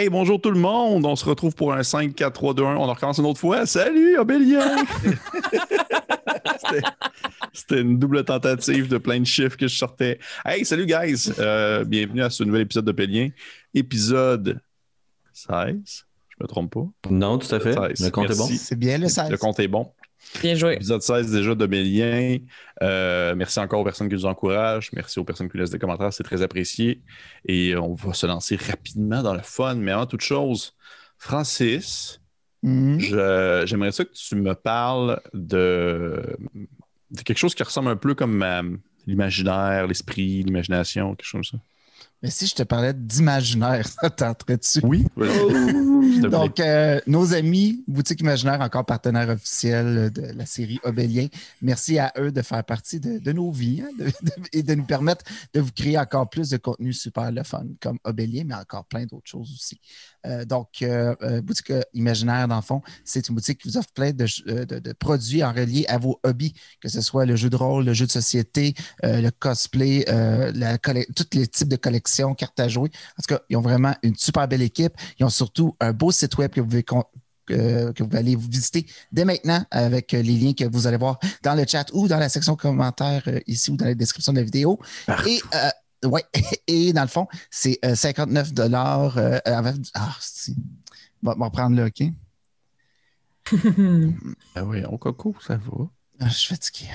Hey, bonjour tout le monde. On se retrouve pour un 5, 4, 3, 2, 1. On recommence une autre fois. Salut, Obélien! C'était- une double tentative de plein de chiffres que je sortais. Hey, salut, guys. Euh, bienvenue à ce nouvel épisode d'Obélien. Épisode 16. Je me trompe pas. Non, tout à fait. 16. Le compte est bon. C'est bien le 16. Le compte est bon. Bien joué. Épisode 16 déjà d'Obélien. Euh, merci encore aux personnes qui nous encouragent. Merci aux personnes qui laissent des commentaires. C'est très apprécié. Et on va se lancer rapidement dans le fun. Mais avant toute chose, Francis, Mhm. je- j'aimerais ça que tu me parles de, de quelque chose qui ressemble un peu comme euh, l'imaginaire, l'esprit, l'imagination, quelque chose comme ça. Mais si je te parlais d'imaginaire, ça tenterait dessus. Oui. plaît. Donc, euh, nos amis Boutique Imaginaire, encore partenaire officiel de la série Obélien, merci à eux de faire partie de, de nos vies hein, de- de- et de nous permettre de vous créer encore plus de contenu super le fun, comme Obélien, mais encore plein d'autres choses aussi. Euh, donc, euh, euh, Boutique Imaginaire, dans le fond, c'est une boutique qui vous offre plein de, euh, produits en relié à vos hobbies, que ce soit le jeu de rôle, le jeu de société, euh, le cosplay, euh, la tous les types de collections, cartes à jouer. En tout cas, ils ont vraiment une super belle équipe. Ils ont surtout un beau site web que vous pouvez con- que, que vous allez vous visiter dès maintenant avec euh, les liens que vous allez voir dans le chat ou dans la section commentaires euh, ici ou dans la description de la vidéo. Et, euh, ouais, et dans le fond, c'est euh, 59 dollars. ah, si. On va, on va prendre là, OK? Ah oui, on coco, ça va. Ah, je suis fatigué.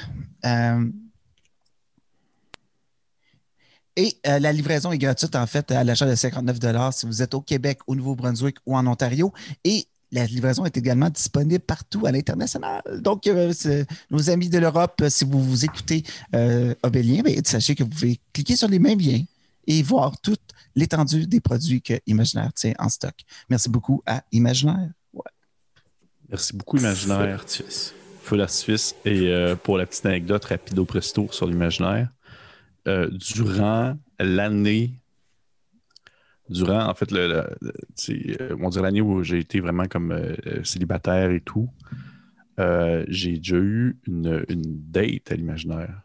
Et euh, la livraison est gratuite, en fait, à l'achat de 59 si vous êtes au Québec, au Nouveau-Brunswick ou en Ontario. Et la livraison est également disponible partout à l'international. Donc, euh, nos amis de l'Europe, euh, si vous vous écoutez euh, Obélien, ben, sachez que vous pouvez cliquer sur les mêmes liens et voir toute l'étendue des produits que Imaginaire tient en stock. Merci beaucoup à Imaginaire. Merci beaucoup, Imaginaire. Artifice. Feu d'artifice. Et euh, pour la petite anecdote, rapido presto sur l'imaginaire, euh, durant l'année, durant, en fait, le, euh, on dirait l'année où j'ai été vraiment comme euh, célibataire et tout, euh, j'ai déjà eu une, une date à l'imaginaire.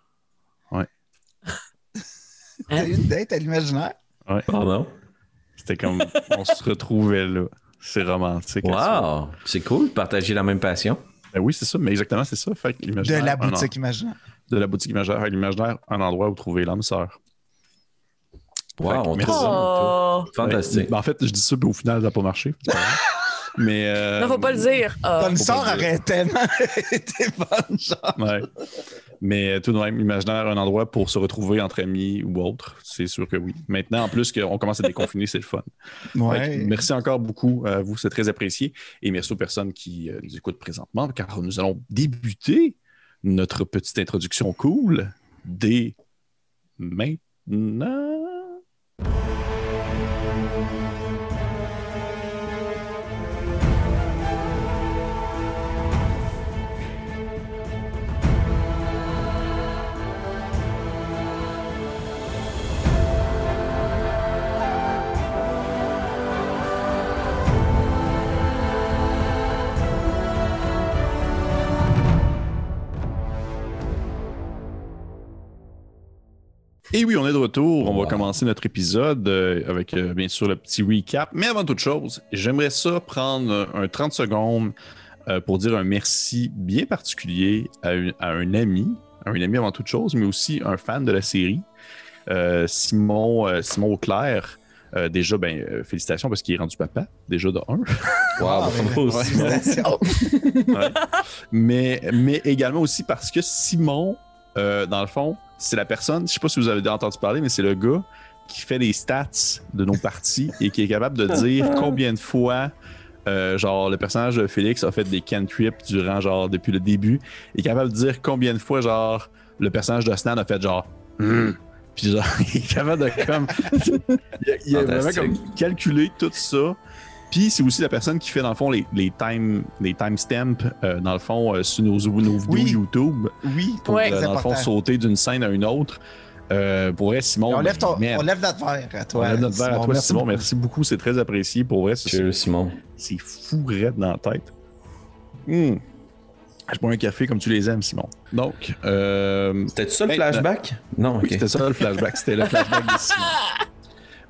T'as eu une date à l'Imaginaire? Pardon? C'était comme, on se retrouvait là. C'est romantique. Wow. C'est cool de partager la même passion. Ben oui, c'est ça, mais exactement, c'est ça. Fait que De la boutique Imaginaire. De la boutique imaginaire. L'imaginaire, un endroit où trouver l'âme sœur. Wow, Fait que on merci. Oh. Fantastique. Ouais. Ben, en fait, je dis ça, puis au final, ça n'a pas marché. Mais. euh, Non, faut pas le dire. Ah. Ton faut sort pas le dire. aurait tellement été bonne, genre. Ouais. Mais euh, tout de même, imaginaire, un endroit pour se retrouver entre amis ou autre, c'est sûr que oui. Maintenant, en plus qu'on commence à déconfiner, c'est le fun. Que merci encore beaucoup à vous, c'est très apprécié. Et merci aux personnes qui euh, nous écoutent présentement, car nous allons débuter notre petite introduction cool dès maintenant. Et oui, on est de retour. On va commencer notre épisode euh, avec euh, bien sûr le petit recap. Mais avant toute chose, j'aimerais ça prendre un 30 secondes euh, pour dire un merci bien particulier à, une- à un ami, à un ami avant toute chose, mais aussi un fan de la série, Simon, Simon Auclair. Euh, déjà, ben, euh, félicitations parce qu'il est rendu papa, déjà de un. Wow, Ah, bravo, ouais. Simon. Félicitations. mais, mais également aussi parce que Simon, euh, dans le fond, c'est la personne, je sais pas si vous avez déjà entendu parler, mais c'est le gars qui fait les stats de nos parties et qui est capable de dire combien de fois, euh, genre, le personnage de Félix a fait des cantrips durant, genre, depuis le début. Il est capable de dire combien de fois, genre, le personnage de Stan a fait, genre, Hmm. Puis, genre, il est capable de, comme. il a, il a vraiment, Fantastique. comme, calculé tout ça. Puis c'est aussi la personne qui fait dans le fond les, les time les timestamps euh, dans le fond euh, sur nos, nos vidéos Oui. YouTube Oui, pour Ouais. euh, dans le fond sauter d'une scène à une autre. Euh, pour vrai, Simon. on, lève ton- on lève notre verre à on toi. lève notre verre à toi, Simon. beaucoup. Merci beaucoup, c'est très apprécié. Pour vrai, c'est Simon. c'est fou raide dans la tête. Hmm. Je bois un café comme tu les aimes, Simon. Donc, euh, C'était ça le Ben, flashback? Non, oui, ok. c'était ça le flashback. C'était le flashback de Simon.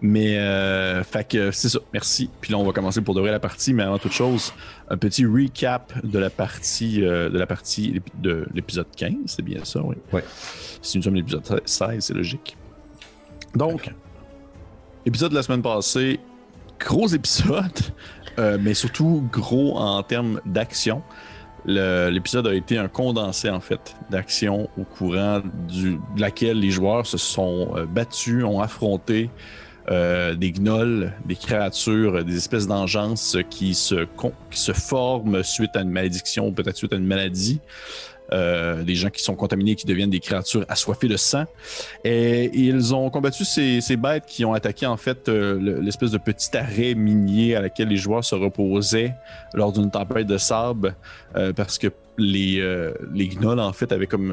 Mais, euh, fait que c'est ça. Merci. Puis là, on va commencer pour de vrai la partie. Mais avant toute chose, un petit recap de la partie, euh, de la partie de l'épisode 15. C'est bien ça, oui? Ouais. Si nous sommes l'épisode 16, c'est logique. Donc, épisode de la semaine passée, gros épisode, euh, mais surtout gros en termes d'action. L'épisode a été un condensé en fait d'action au courant du, de laquelle les joueurs se sont euh, battus, ont affronté euh, des gnolls, des créatures, des espèces d'engeances qui se, forment suite à une malédiction ou peut-être suite à une maladie. Euh, des gens qui sont contaminés, qui deviennent des créatures assoiffées de sang. Et, ils ont combattu ces, bêtes qui ont attaqué en fait euh, le- l'espèce de petit arrêt minier à laquelle les joueurs se reposaient lors d'une tempête de sable parce que les, les gnolls en fait avaient comme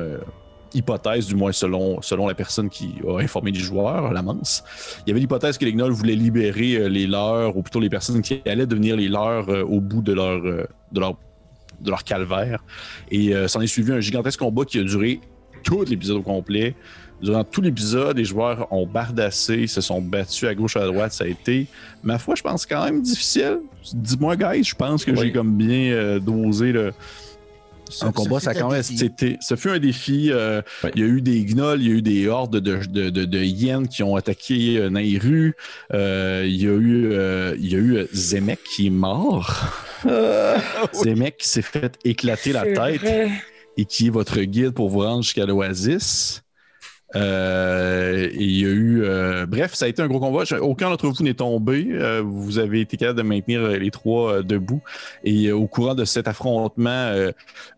hypothèse, du moins selon, selon la personne qui a informé les joueurs, la manse, il y avait l'hypothèse que les gnolls voulaient libérer euh, les leurs, ou plutôt les personnes qui allaient devenir les leurs euh, au bout de leur, euh, de leur, de leur calvaire. Et s'en est suivi un gigantesque combat qui a duré tout l'épisode au complet. Durant tout l'épisode, les joueurs ont bardassé, se sont battus à gauche à droite. Ça a été, ma foi, je pense quand même difficile. Dis-moi, guys, je pense que Oui. j'ai comme bien euh, dosé le, un combat. ça quand un même, défi. c'était, ça fut un défi. euh, Ouais. Il y a eu des gnolls, il y a eu des hordes de, de, de, de hyènes qui ont attaqué euh, Nairu. Euh, il y a eu, euh, il y a eu Zemek qui est mort. Zemek qui s'est fait éclater la tête vrai. et qui est votre guide pour vous rendre jusqu'à l'Oasis. Euh, il y a eu. euh, bref, ça a été un gros. Je- Aucun d'entre vous n'est tombé. Euh, vous avez été capable de maintenir euh, les trois euh, debout. Et euh, au courant de cet affrontement,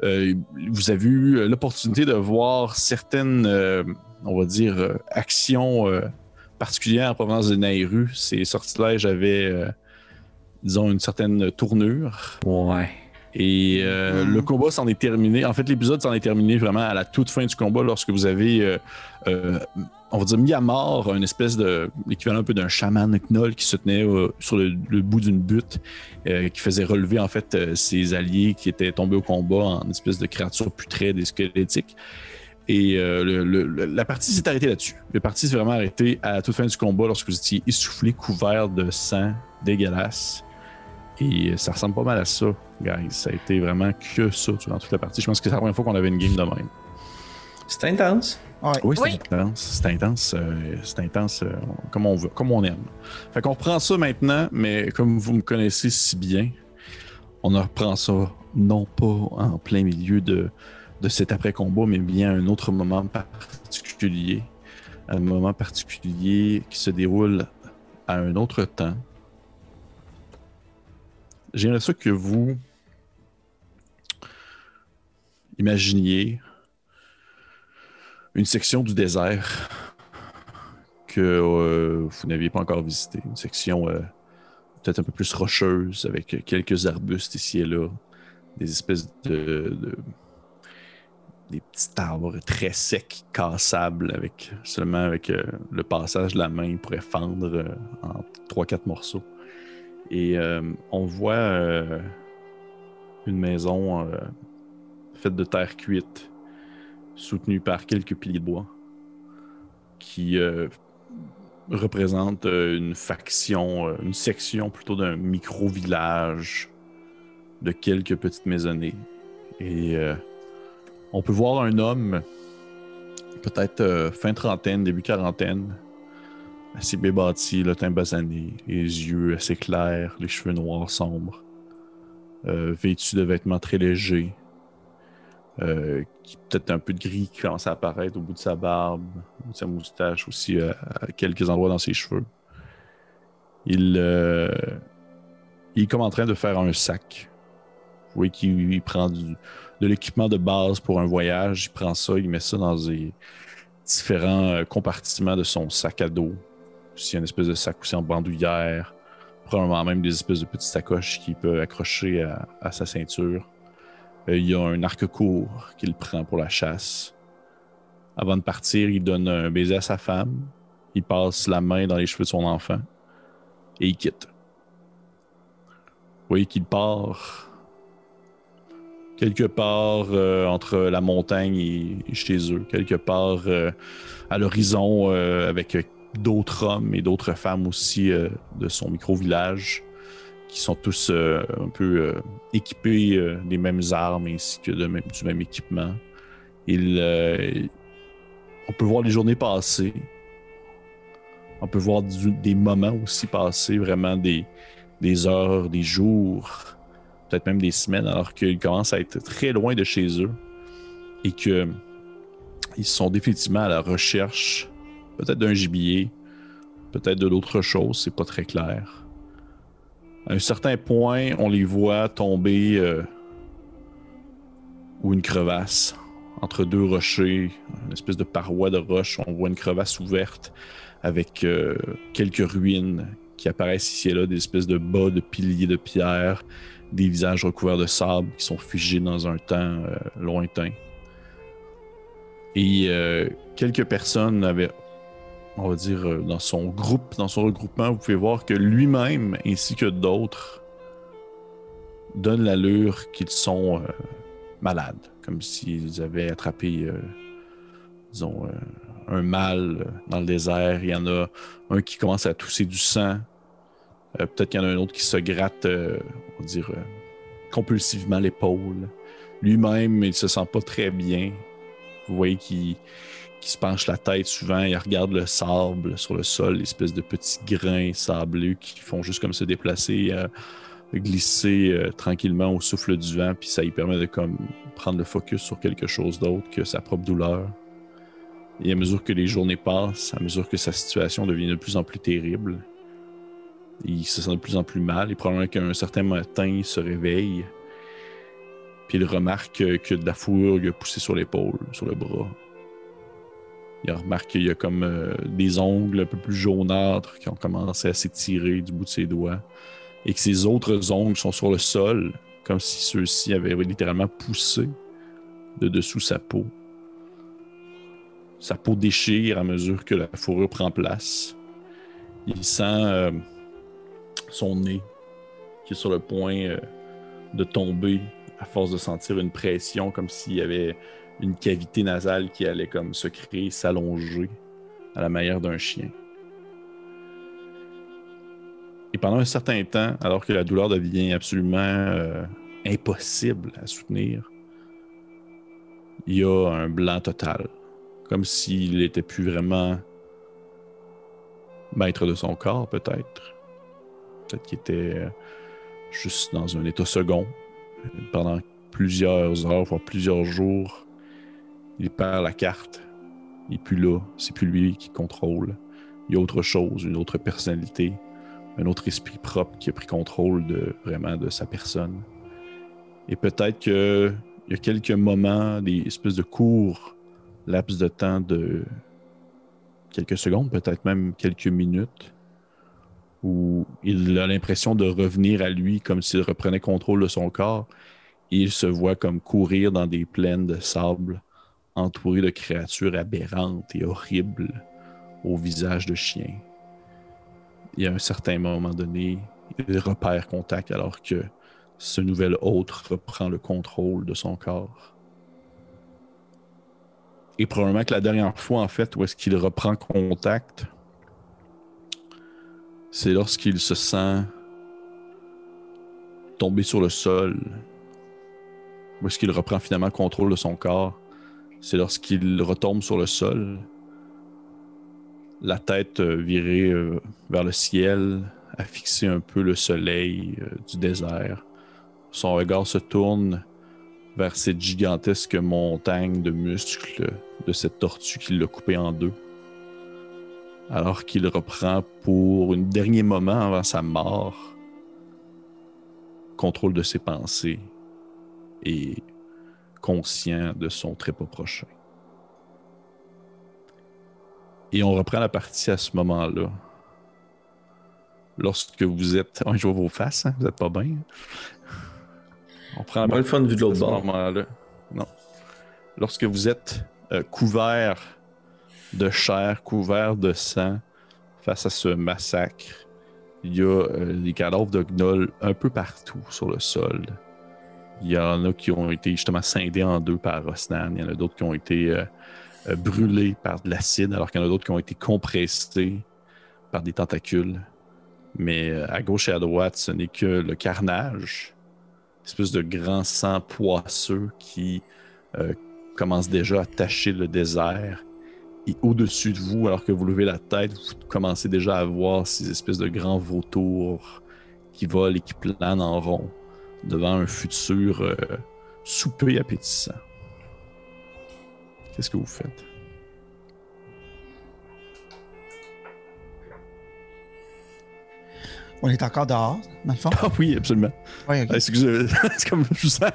vous avez eu l'opportunité de voir certaines, on va dire, actions particulières en provenance de Nairu. Ces sortilèges avaient, disons, une certaine tournure. Ouais. Et euh, Mhm. le combat s'en est terminé. En fait, l'épisode s'en est terminé vraiment à la toute fin du combat lorsque vous avez, euh, euh, on va dire, mis à mort un espèce de, l'équivalent un peu d'un chaman gnoll qui se tenait sur le, le bout d'une butte, qui faisait relever en fait ses alliés qui étaient tombés au combat en espèce de créatures putrèdes et squelettiques. Et le- le- le- la partie s'est arrêtée là-dessus. La partie s'est vraiment arrêtée à la toute fin du combat lorsque vous étiez essoufflé, couvert de sang dégueulasse. Et ça ressemble pas mal à ça, guys. Ça a été vraiment que ça durant toute la partie. Je pense que c'est la première fois qu'on avait une game de même. C'est intense. Ouais. Oui, c'est Oui. intense. C'est intense. euh, c'est intense euh, comme on veut, comme on aime. Fait qu'on reprend ça maintenant, mais comme vous me connaissez si bien, on en reprend ça non pas en plein milieu de, de cet après-combat, mais bien à un autre moment particulier. Un moment particulier qui se déroule à un autre temps. J'aimerais ça que vous imaginiez une section du désert que euh, vous n'aviez pas encore visitée. Une section euh, peut-être un peu plus rocheuse, avec quelques arbustes ici et là, des espèces de, de- des petits arbres très secs, cassables, avec seulement avec euh, le passage de la main, ils pourraient fendre en 3-4 morceaux. Et euh, on voit euh, une maison euh, faite de terre cuite, soutenue par quelques piliers de bois, qui représente une faction, une section plutôt d'un micro-village de quelques petites maisonnées. Et on peut voir un homme, peut-être fin trentaine, début quarantaine, assez bien bâti, le teint basané, les yeux assez clairs, les cheveux noirs sombres, euh, vêtu de vêtements très légers, euh, peut-être un peu de gris qui commence à apparaître au bout de sa barbe, de sa moustache aussi euh, à quelques endroits dans ses cheveux. Il, est comme en train de faire un sac. Vous voyez qu'il il prend de l'équipement de base pour un voyage, il prend ça, il met ça dans des différents compartiments de son sac à dos. Aussi une espèce de sac aussi en bandoulière, probablement même des espèces de petites sacoches qu'il peut accrocher à, sa ceinture. Euh, il y a un arc court qu'il prend pour la chasse. Avant de partir, il donne un baiser à sa femme. Il passe la main dans les cheveux de son enfant. Et il quitte. Vous voyez qu'il part quelque part euh, entre la montagne et, chez eux. Quelque part euh, à l'horizon euh, avec d'autres hommes et d'autres femmes aussi euh, de son micro-village qui sont tous euh, un peu euh, équipés des mêmes armes ainsi que du même équipement. Il, on peut voir les journées passer. On peut voir des moments aussi passer, vraiment des, des heures, des jours, peut-être même des semaines, alors qu'ils commencent à être très loin de chez eux et que ils sont définitivement à la recherche, peut-être d'un gibier, peut-être de d'autres choses, c'est pas très clair. À un certain point, on les voit tomber euh, ou une crevasse entre deux rochers, une espèce de paroi de roche. On voit une crevasse ouverte avec euh, quelques ruines qui apparaissent ici et là, des espèces de bas de piliers de pierre, des visages recouverts de sable qui sont figés dans un temps euh, lointain. Et quelques personnes avaient, on va dire, euh, dans son groupe, dans son regroupement, vous pouvez voir que lui-même, ainsi que d'autres, donnent l'allure qu'ils sont euh, malades, comme s'ils avaient attrapé, euh, disons, euh, un mal dans le désert. Il y en a un qui commence à tousser du sang. Peut-être qu'il y en a un autre qui se gratte, on va dire, compulsivement l'épaule. Lui-même, il se sent pas très bien. Vous voyez qu'il qu'il se penche la tête souvent, il regarde le sable sur le sol, l'espèce de petits grains sableux qui font juste comme se déplacer, euh, glisser euh, tranquillement au souffle du vent, puis ça lui permet de comme prendre le focus sur quelque chose d'autre que sa propre douleur. Et à mesure que les journées passent, à mesure que sa situation devient de plus en plus terrible, il se sent de plus en plus mal. Et probablement qu'un certain matin, il se réveille, puis il remarque que, de la fourrure a poussé sur l'épaule, sur le bras. Il remarque qu'il y a comme euh, des ongles un peu plus jaunâtres qui ont commencé à s'étirer du bout de ses doigts. Et que ses autres ongles sont sur le sol, comme si ceux-ci avaient littéralement poussé de dessous sa peau. Sa peau déchire à mesure que la fourrure prend place. Il sent euh, son nez qui est sur le point euh, de tomber à force de sentir une pression comme s'il y avait une cavité nasale qui allait comme se créer, s'allonger à la manière d'un chien. Et pendant un certain temps, alors que la douleur devient absolument euh, impossible à soutenir, il y a un blanc total, comme s'il n'était plus vraiment maître de son corps, peut-être. Peut-être qu'il était euh, juste dans un état second pendant plusieurs heures, voire plusieurs jours. Il perd la carte. Il n'est plus là. C'est plus lui qui contrôle. Il y a autre chose, une autre personnalité, un autre esprit propre qui a pris contrôle de vraiment de sa personne. Et peut-être que il y a quelques moments, des espèces de courts laps de temps de quelques secondes, peut-être même quelques minutes, où il a l'impression de revenir à lui comme s'il reprenait contrôle de son corps et il se voit comme courir dans des plaines de sable entouré de créatures aberrantes et horribles au visage de chien. Y a un certain moment donné, il repère contact alors que ce nouvel hôte reprend le contrôle de son corps. Et probablement que la dernière fois, en fait, où est-ce qu'il reprend contact, c'est lorsqu'il se sent tomber sur le sol. Où est-ce qu'il reprend finalement contrôle de son corps? C'est lorsqu'il retombe sur le sol, la tête euh, virée euh, vers le ciel, à fixer un peu le soleil euh, du désert. Son regard se tourne vers cette gigantesque montagne de muscles de cette tortue qui l'a coupé en deux. Alors qu'il reprend pour un dernier moment avant sa mort contrôle de ses pensées et conscient de son trépas prochain. Et on reprend la partie à ce moment-là. Lorsque vous êtes. Oh, je vois vos faces, hein? vous êtes pas bien. On prend la le fun vu de l'autre bord. moment-là. Non. Lorsque vous êtes euh, couvert de chair, couvert de sang face à ce massacre, il y a euh, des cadavres de gnolls un peu partout sur le sol. Il y en a qui ont été justement scindés en deux par Rosnan. Il y en a d'autres qui ont été euh, euh, brûlés par de l'acide, alors qu'il y en a d'autres qui ont été compressés par des tentacules. Mais euh, à gauche et à droite, ce n'est que le carnage, une espèce de grand sang poisseux qui commence déjà à tacher le désert. Et au-dessus de vous, alors que vous levez la tête, vous commencez déjà à voir ces espèces de grands vautours qui volent et qui planent en rond devant un futur euh, souper appétissant. Qu'est-ce que vous faites? On est encore dehors, dans le fond? Ah oui, absolument. Ouais, ok. Ah, Excusez, c'est comme je vous sens.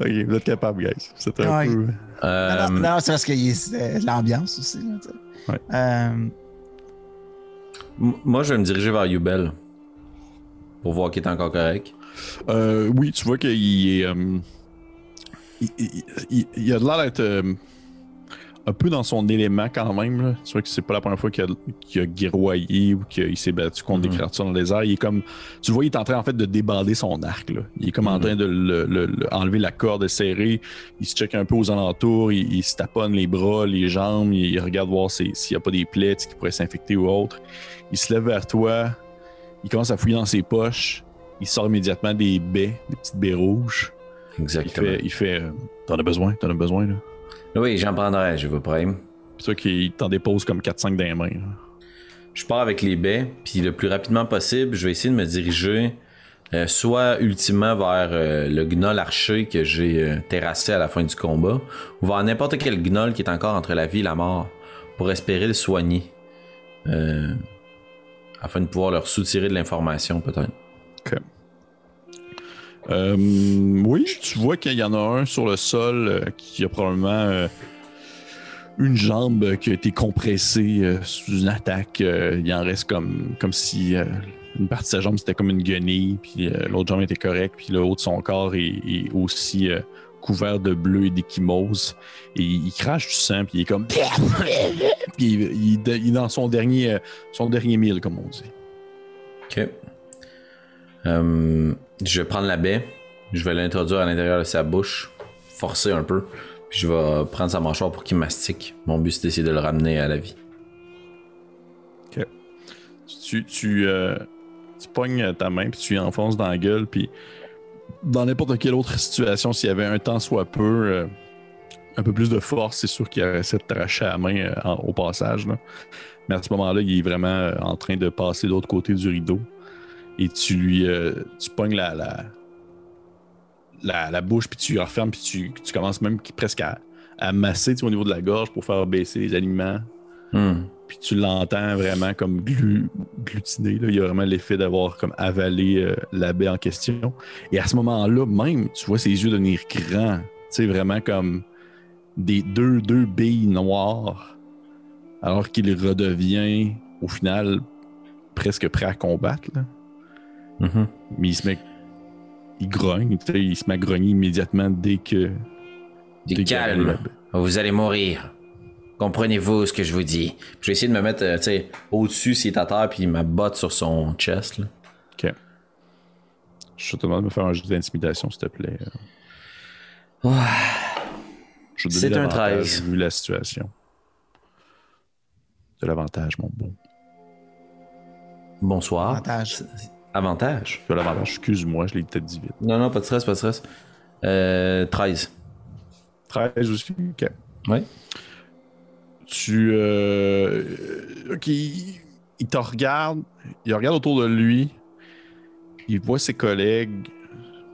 Ok, vous êtes capable, guys. C'est un Ouais. peu. Euh, Non, non, non, c'est parce qu'il y a l'ambiance aussi. Là. Euh, moi, je vais me diriger vers Yubel pour voir qu'il est encore correct. Euh, oui, tu vois qu'il est. euh, il, il- il- il a de l'air d'être euh, un peu dans son élément quand même. Là. Tu vois que c'est pas la première fois qu'il a, a guerroyé ou qu'il s'est battu contre des Mhm. créatures dans le désert. Il est comme. Tu vois, il est en train en fait de débander son arc. Là. Il est comme en Mhm. train de le- le- le- enlever la corde serrée. Il se check un peu aux alentours. Il, il se taponne les bras, les jambes. Il, regarde voir si- s'il n'y a pas des plaies qui pourraient s'infecter ou autre. Il se lève vers toi. Il commence à fouiller dans ses poches. Il sort immédiatement des baies, des petites baies rouges. Il Exactement. fait, il fait euh, T'en as besoin, t'en as besoin, là. Oui, j'en prendrai, je vous prie. C'est ça qu'il t'en dépose comme 4-5 dans les mains. là. Je pars avec les baies, puis le plus rapidement possible, je vais essayer de me diriger euh, soit ultimement vers euh, le gnoll archer que j'ai terrassé à la fin du combat, ou vers n'importe quel gnoll qui est encore entre la vie et la mort, pour espérer le soigner. Euh, afin de pouvoir leur soutirer de l'information, peut-être. Euh, oui, tu vois qu'il y en a un sur le sol euh, qui a probablement euh, une jambe qui a été compressée euh, sous une attaque. Il en reste comme, comme si une partie de sa jambe c'était comme une guenille, puis l'autre jambe était correcte, puis le haut de son corps est, aussi couvert de bleu et d'échymose. Et il, crache du sang, puis il est comme. Puis il, il- est dans son dernier, son dernier mille, comme on dit. Ok. Euh, je vais prendre la baie, je vais l'introduire à l'intérieur de sa bouche, forcer un peu, puis je vais prendre sa mâchoire pour qu'il mastique. Mon but c'est d'essayer de le ramener à la vie. tu, tu, euh, pognes ta main puis tu enfonces dans la gueule puis dans n'importe quelle autre situation s'il y avait un temps soit peu euh, un peu plus de force c'est sûr qu'il aurait essayé de t'arracher la main au passage mais à ce moment là il est vraiment en train de passer de l'autre côté du rideau et tu lui euh, tu pognes la la, la, la bouche puis tu refermes puis tu, tu commences même presque à, à masser au niveau de la gorge pour faire baisser les aliments Hmm. puis tu l'entends vraiment comme glu- glutiner. Là. Il y a vraiment l'effet d'avoir comme avalé euh, la baie en question. Et à ce moment-là, même, tu vois ses yeux devenir grands. Tu sais, vraiment comme des deux, deux billes noires. Alors qu'il redevient, au final, presque prêt à combattre. là. Mhm. Mais il se met. Il grogne. tu sais, Il se met à grogner immédiatement dès que. Du dès calme, vous allez mourir. Comprenez-vous ce que je vous dis? Je vais essayer de me mettre euh, tu sais, au-dessus s'il est à terre, puis ma botte sur son chest. là. Ok. Je te demande de me faire un jeu d'intimidation, s'il te plaît. Te C'est un l'avantage, 13. Vu la situation. De l'avantage, mon beau. Bonsoir. Avantage. Avantage? De l'avantage, excuse-moi, je l'ai peut-être dit vite. Non, non, pas de stress, pas de stress. Euh, 13. 13 aussi, ok. Oui. Tu. Euh, ok, il, il te regarde, il regarde autour de lui, il voit ses collègues,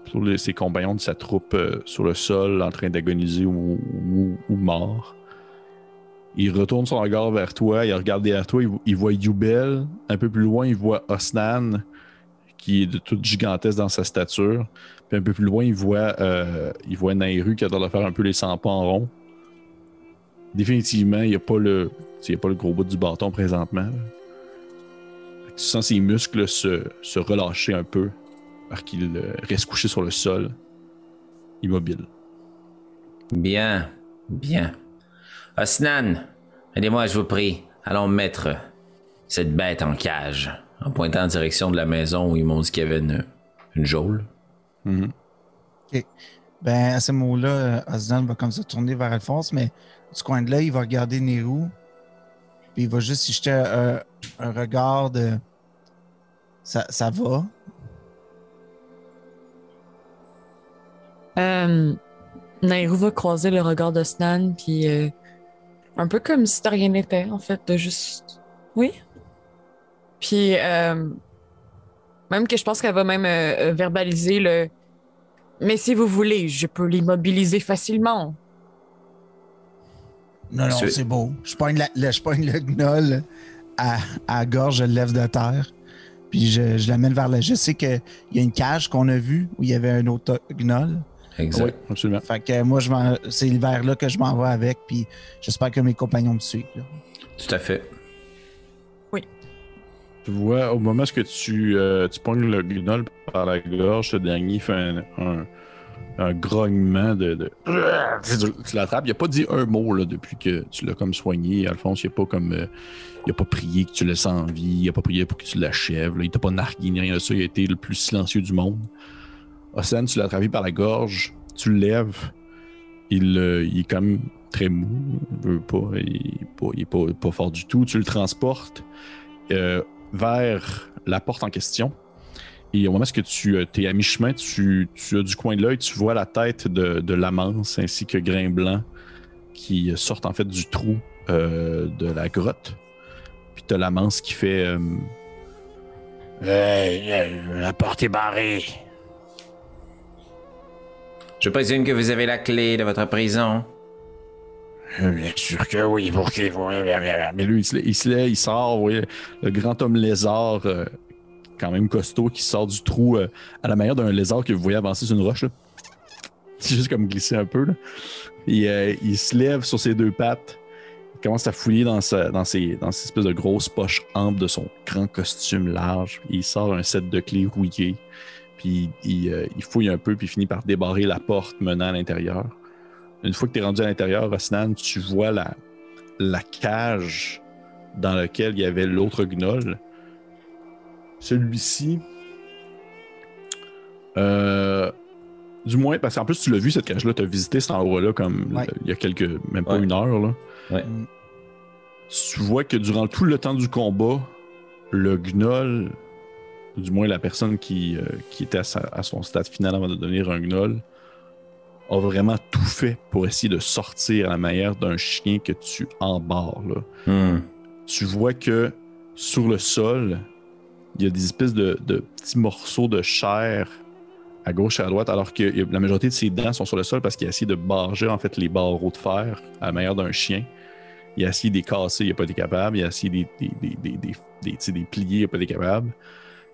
plutôt les- ses compagnons de sa troupe euh, sur le sol en train d'agoniser ou, ou, ou morts. Il retourne son regard vers toi, il regarde derrière toi, il, il voit Yubel. Un peu plus loin, il voit Osnan, qui est de toute gigantesque dans sa stature. Puis un peu plus loin, il voit, euh, il voit Nairu qui a l'air de faire un peu les 100 pas en rond. Définitivement, il n'y a, pas le- il y a pas le gros bout du bâton présentement. Tu sens ses muscles se, se relâcher un peu, alors qu'il euh, reste couché sur le sol, immobile. Bien, bien. Osnan, aidez-moi, je vous prie. Allons mettre cette bête en cage. En pointant en direction de la maison où ils m'ont dit qu'il y avait une, une geôle. Mhm. Ben, à ce moment-là, Osnan va comme ça tourner vers Alphonse, mais du coin de l'œil, il va regarder Nérou. Puis il va juste y jeter un, un regard de. Ça, ça va. Euh, Nairou va croiser le regard de Snan, puis euh, un peu comme si de rien n'était, en fait, de juste. Oui? Puis, euh, même que je pense qu'elle va même euh, euh, verbaliser le. Mais si vous voulez, je peux l'immobiliser facilement. Non, non, C'est- beau. Je pogne, la- le, je pogne le gnoll à, à la gorge, je le lève de terre. Puis je, je l'amène vers le. Je sais qu'il y a une cage qu'on a vue où il y avait un autre gnoll. Exact. Oui, absolument. Fait que moi, je m'en- c'est vers là que je m'en vais avec. Puis j'espère que mes compagnons me suivent. là. Tout à fait. Tu vois, au moment où tu, euh, tu pognes le gnoll par la gorge, ce dernier fait un, grognement de. Tu, l'attrapes. Il a pas dit un mot là, depuis que tu l'as comme soigné. Alphonse, il a pas comme. euh, il a pas prié que tu le laisses en vie. Il a pas prié pour que tu l'achèves. Il t'a pas nargué ni rien de ça. Il a été le plus silencieux du monde. Ossane, tu l'as attrapé par la gorge. Tu le lèves. Il, euh, il est quand même très mou. Il veut pas. Il est pas, il est pas, pas fort du tout. Tu le transportes. euh, vers la porte en question. Et au moment où tu es à mi-chemin, tu, tu as du coin de l'œil, tu vois la tête de, de Lamance ainsi que Grain Blanc qui sortent en fait du trou euh, de la grotte. Puis tu as Lamance qui fait euh, La porte est barrée. Je présume que vous avez la clé de votre prison. Bien sûr que oui, pour qu'il Mais lui, il se, lève- il, sort, vous voyez, le grand homme lézard, euh, quand même costaud, qui sort du trou euh, à la manière d'un lézard que vous voyez avancer sur une roche. C'est juste comme glisser un peu. Là. Euh, il se lève sur ses deux pattes. Il commence à fouiller dans, sa, dans, ses, dans ces espèces de grosses poches amples de son grand costume large. Il sort un set de clés rouillées. Puis il, il fouille un peu, puis finit par débarrer la porte menant à l'intérieur. Une fois que tu es rendu à l'intérieur, Osnan, tu vois la, la cage dans laquelle il y avait l'autre gnoll. Celui-ci. euh, du moins, parce qu'en plus, tu l'as vu, cette cage-là, tu as visité cet endroit-là comme Ouais. le- il y a quelques. même pas Ouais. une heure. Là. Mm. Tu vois que durant tout le temps du combat, le gnoll, du moins la personne qui, euh, qui était à, sa- à son stade final avant de devenir un gnoll, a vraiment tout fait pour essayer de sortir à la manière d'un chien que tu embarres. Là. Hmm. Tu vois que sur le sol, il y a des espèces de, de petits morceaux de chair à gauche et à droite, alors que y la majorité de ses dents sont sur le sol parce qu'il a essayé de barger en fait les barreaux de fer à la manière d'un chien. Il a essayé de les casser, il n'a pas été capable. Il a essayé de les- plier, il n'a pas été capable.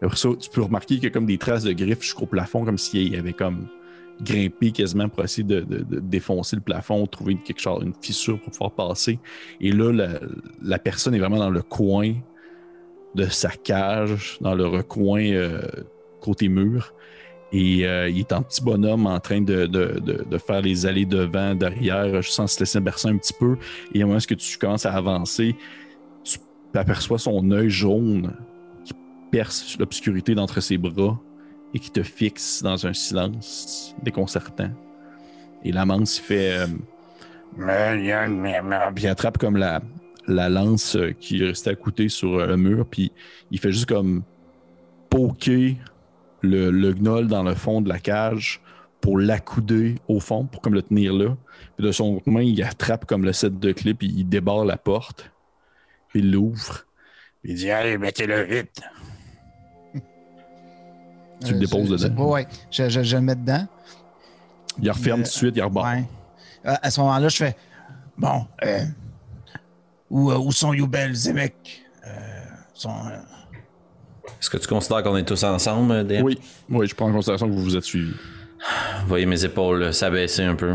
Après ça, tu peux remarquer qu'il y a comme des traces de griffes jusqu'au plafond, comme s'il avait comme grimpé quasiment pour essayer de, défoncer le plafond, trouver quelque chose, une fissure pour pouvoir passer. Et là, la, personne est vraiment dans le coin de sa cage, dans le recoin euh, côté mur. Et euh, il est en petit bonhomme en train de, faire les allées devant, derrière, juste sans se laisser bercer un petit peu. Et au moment où tu commences à avancer, tu aperçois son œil jaune qui perce l'obscurité d'entre ses bras et qui te fixe dans un silence déconcertant. Et la manse fait. euh, puis il attrape comme la, la lance qui restait accoutée sur le mur, puis il fait juste comme poker le, le gnoll dans le fond de la cage pour l'accouder au fond, pour comme le tenir là. Puis de son autre main, il attrape comme le set de clés, puis il débarre la porte, puis il l'ouvre. Il dit Allez, mettez-le vite. Tu le Euh, déposes je- dedans. je- Ouais, je, je- je le mets dedans. Il referme Euh, tout de suite, il. Ouais. Euh, à ce moment-là, je fais Bon, euh, où, où sont Youbel, Zemek euh, sont, euh, Est-ce que tu considères qu'on est tous ensemble, DM? Oui, oui, je prends en considération que vous vous êtes suivis. Vous voyez mes épaules s'abaisser un peu.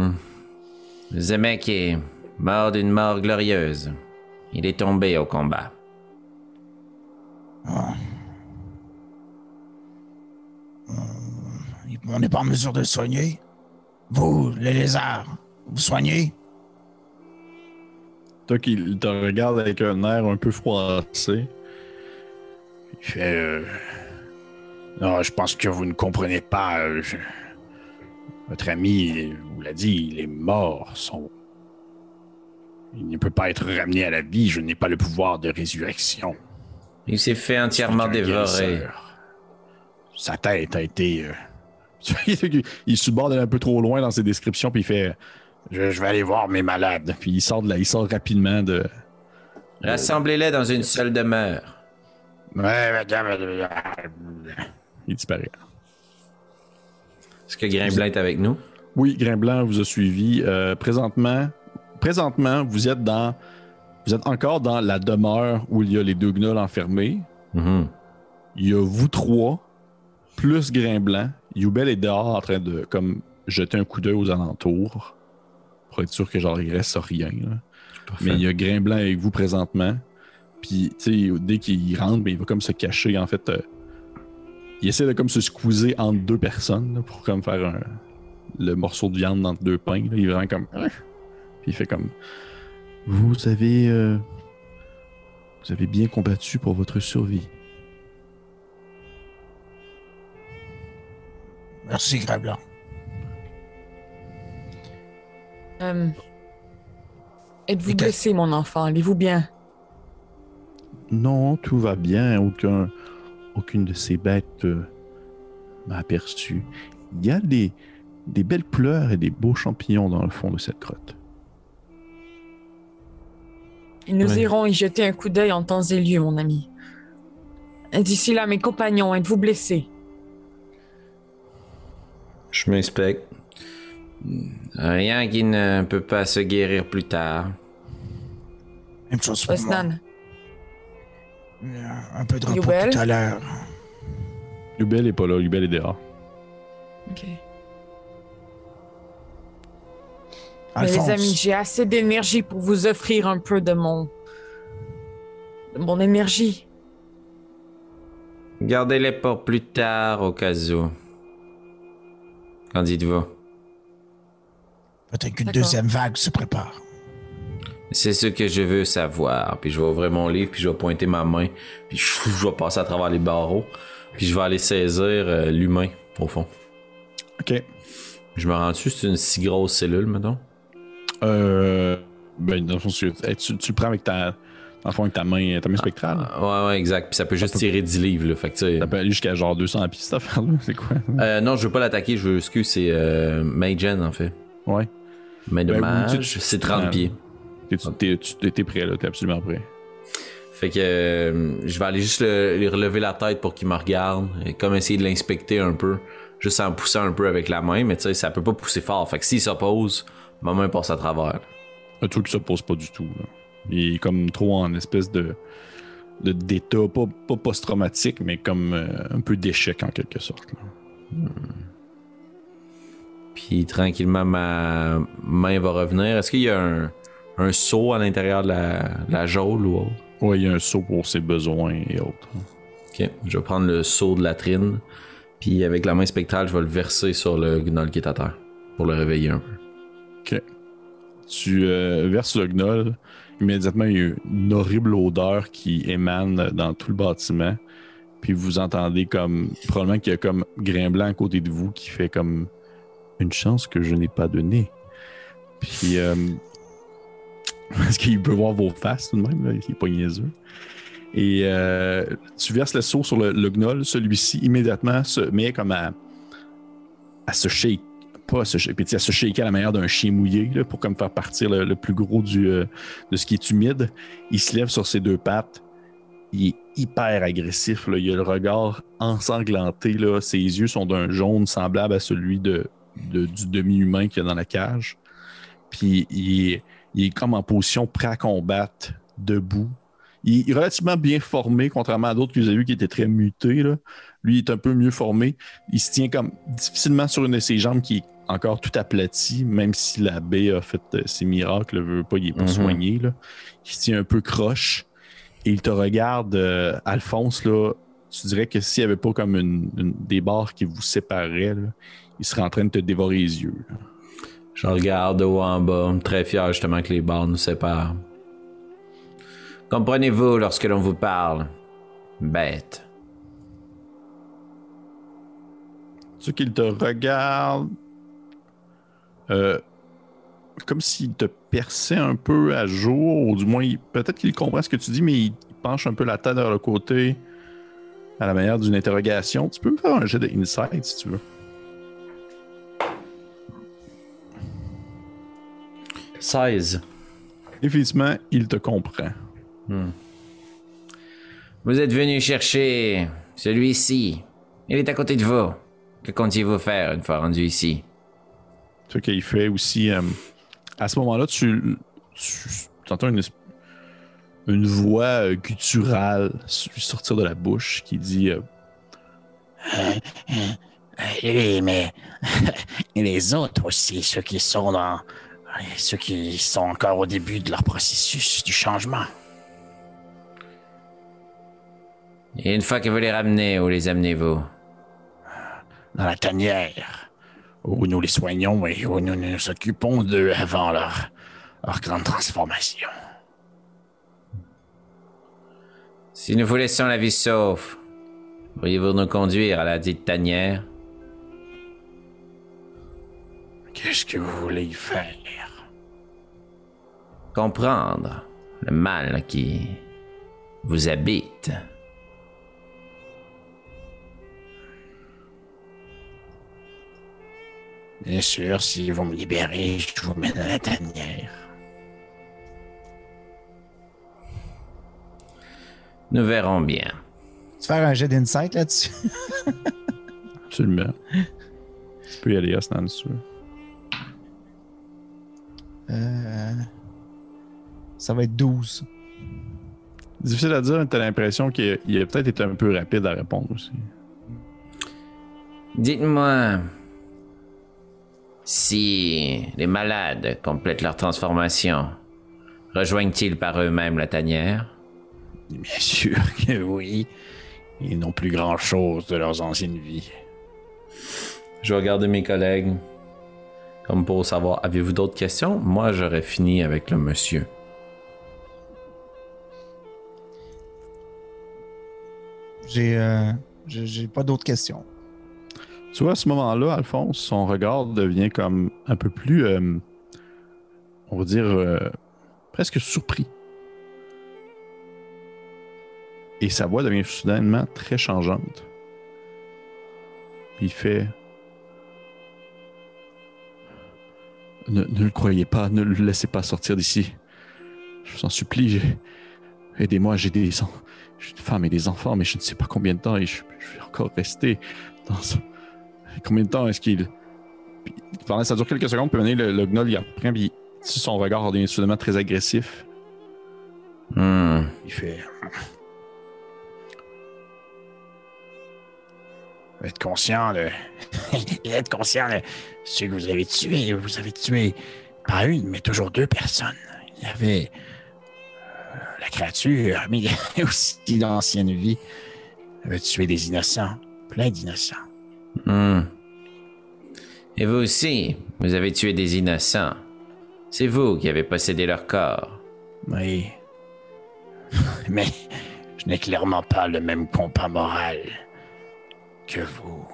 Zemek est mort d'une mort glorieuse. Il est tombé au combat. ah. Euh, On n'est pas en mesure de le soigner. Vous, les lézards, vous soignez? Toi qui il te regarde avec un air un peu froissé. Il fait. euh, Non, je pense que vous ne comprenez pas. euh, je- Votre ami vous l'a dit, il est mort. Son... Il ne peut pas être ramené à la vie. Je n'ai pas le pouvoir de résurrection. Il s'est fait entièrement dévorer. guérisseur. Sa tête a été. euh, il suborde un peu trop loin dans ses descriptions, puis il fait je, je vais aller voir mes malades. Puis il sort de là, il sort rapidement de. Rassemblez-les dans une seule demeure. Il disparaît. Est-ce que Grimblin est avec nous? Oui, Grimblanc vous a suivi. Euh, présentement, présentement, vous êtes dans. Vous êtes encore dans la demeure où il y a les deux gnolls enfermés. Mhm. Il y a vous trois, plus Grimblanc. Youbel est dehors en train de comme jeter un coup d'œil aux alentours. Pour être sûr que genre il reste rien. là. Mais il y a Grimblanc avec vous présentement. Puis, tu sais, dès qu'il rentre, ben, il va comme se cacher. En fait, euh, il essaie de comme se squeezer entre deux personnes là, pour comme faire un- le morceau de viande entre deux pains. là. Il est vraiment comme. Puis il fait comme. Vous avez. euh, vous avez bien combattu pour votre survie. Merci, Grablan. Euh, Êtes-vous blessé, mon enfant? Allez-vous bien? Non, tout va bien. Aucun, aucune de ces bêtes euh, m'a aperçu. Il y a des, des belles fleurs et des beaux champignons dans le fond de cette grotte. Et nous Ouais. irons y jeter un coup d'œil en temps et lieu, mon ami. Et D'ici là, mes compagnons, êtes-vous blessés? Je m'inspecte. Rien qui ne peut pas se guérir plus tard. Même chose pour moi. Osnan, Euh, Un peu de repos tout à l'heure. Lubel est pas là, Lubel est dehors. ok. Mais les amis, j'ai assez d'énergie pour vous offrir un peu de mon... de mon énergie. Gardez-les pour plus tard au cas où. Qu'en dites-vous? peut-être qu'une deuxième vague se prépare. C'est ce que je veux savoir. Puis je vais ouvrir mon livre, puis je vais pointer ma main, puis je, vais passer à travers les barreaux, puis je vais aller saisir euh, l'humain, au fond. Ok. Je me rends dessus, c'est une si grosse cellule, mettons? Euh, ben, dans le fond, tu, eh, tu- tu le prends avec ta, le fond, avec ta main, ta main spectrale. Ouais, ouais, exact. Puis ça peut juste tirer 10 livres, là. Fait que, Ça peut aller jusqu'à genre 200 pieds, cette affaire-là. C'est quoi? Euh, non, je veux pas l'attaquer, je veux, excuse, c'est euh, Magen, en fait. Ouais. Mais de Ben, c'est 30 euh, pieds. T'es, prêt, là? T'es absolument prêt. Fait que euh, je vais aller juste le- lui relever la tête pour qu'il me regarde, et comme essayer de l'inspecter un peu, juste en poussant un peu avec la main, mais tu sais, ça peut pas pousser fort. Fait que s'il s'oppose, ma main passe à travers. Un truc qui se pose pas du tout. Là. Il est comme trop en espèce de, de d'état, pas, pas post-traumatique, mais comme euh, un peu d'échec en quelque sorte. là. Puis tranquillement, ma main va revenir. Est-ce qu'il y a un, un seau à l'intérieur de la, la geôle ou autre? Ouais, il y a un saut pour ses besoins et autres. Ok, je vais prendre le seau de latrine, puis avec la main spectrale, je vais le verser sur le gnoll qui est à terre, pour le réveiller un peu. Ok. Tu euh, verses le gnoll. Immédiatement, il y a une horrible odeur qui émane dans tout le bâtiment. Puis vous entendez comme. Probablement qu'il y a comme Grimblanc à côté de vous qui fait comme. Une chance que je n'ai pas donné. Puis. euh, parce qu'il peut voir vos faces tout de même, là, il est pas niaiseux. Et euh, tu verses le seau sur le, le gnoll. Celui-ci, immédiatement, se met comme à, à se shake pas à se, puis, à shaker à la manière d'un chien mouillé là, pour comme faire partir le, plus gros du, euh, de ce qui est humide. Il se lève sur ses deux pattes. Il est hyper agressif. Là. Il a le regard ensanglanté. Là. Ses yeux sont d'un jaune semblable à celui de, de- du demi-humain qu'il y a dans la cage. Puis il est, il est comme en position prêt à combattre, debout. Il est relativement bien formé, contrairement à d'autres que vous avez vus qui étaient très mutés. Là. Lui il est un peu mieux formé. Il se tient comme difficilement sur une de ses jambes qui est encore tout aplati, même si la baie a fait euh, ses miracles, le veut pas, il est pas Mhm. soigné. Là. Il se tient un peu croche et il te regarde, euh, Alphonse, là, tu dirais que s'il n'y avait pas comme une, une- des barres qui vous séparaient, là, il serait en train de te dévorer les yeux. là. Je regarde de haut en bas, très fier justement que les barres nous séparent. Comprenez-vous lorsque l'on vous parle Bête? Tu qu'il te regarde, euh, comme s'il te perçait un peu à jour, ou du moins, peut-être qu'il comprend ce que tu dis, mais il penche un peu la tête vers le côté à la manière d'une interrogation. Tu peux me faire un jet de insight si tu veux. 16. Effectivement, il te comprend. Vous êtes venu chercher celui-ci. Il est à côté de vous. Que comptiez-vous faire une fois rendu ici? Ce qu'il fait aussi. euh, à ce moment-là, tu, tu, tu entends une, voix euh, gutturale lui sortir de la bouche qui dit euh, Oui, mais les autres aussi, ceux qui sont dans. ceux qui sont encore au début de leur processus du changement. Et une fois que vous les ramenez, où les amenez-vous? Dans la tanière, où nous les soignons et où nous nous occupons d'eux avant leur, leur grande transformation. Si nous vous laissons la vie sauve, pourriez-vous nous conduire à la dite tanière? Qu'est-ce que vous voulez y faire? Comprendre le mal qui vous habite. Bien sûr, si vous me libérez, je vous mets dans la tanière. Nous verrons bien. Tu faire un jet d'insight là-dessus? Absolument. tu peux y aller, Asnan, si tu veux. Euh, ça va être 12. Difficile à dire, mais t'as l'impression qu'il a, il a peut-être été un peu rapide à répondre aussi. Dites-moi si les malades complètent leur transformation, rejoignent-ils par eux-mêmes la tanière? Bien sûr que oui. Ils n'ont plus grand-chose de leurs anciennes vies. Je vais regarder mes collègues. Comme pour savoir, avez-vous d'autres questions? Moi, j'aurais fini avec le monsieur. J'ai euh, j'ai j'ai pas d'autres questions. Tu vois, à ce moment-là, Alphonse, son regard devient comme un peu plus, euh, on va dire, euh, presque surpris. Et sa voix devient soudainement très changeante. Il fait... Ne, le croyez pas, ne le laissez pas sortir d'ici. Je vous en supplie, aidez-moi, j'ai des, j'ai une femme et des enfants, mais je ne sais pas combien de temps et je vais encore rester dans ce... Combien de temps est-ce qu'il. Puis, pendant ça dure quelques secondes, puis maintenant, le, le gnoll, il reprend, puis son regard devient soudainement très agressif. Hmm. Il fait. Êtes conscient de. êtes conscient de ceux que vous avez tués. Vous avez tué pas une, mais toujours deux personnes. Il y avait euh, la créature, mais il y avait aussi d'anciennes vies. Vous avez tué des innocents, plein d'innocents. Hmm. Et vous aussi, vous avez tué des innocents. C'est vous qui avez possédé leur corps. Oui. Mais je n'ai clairement pas le même compas moral que vous.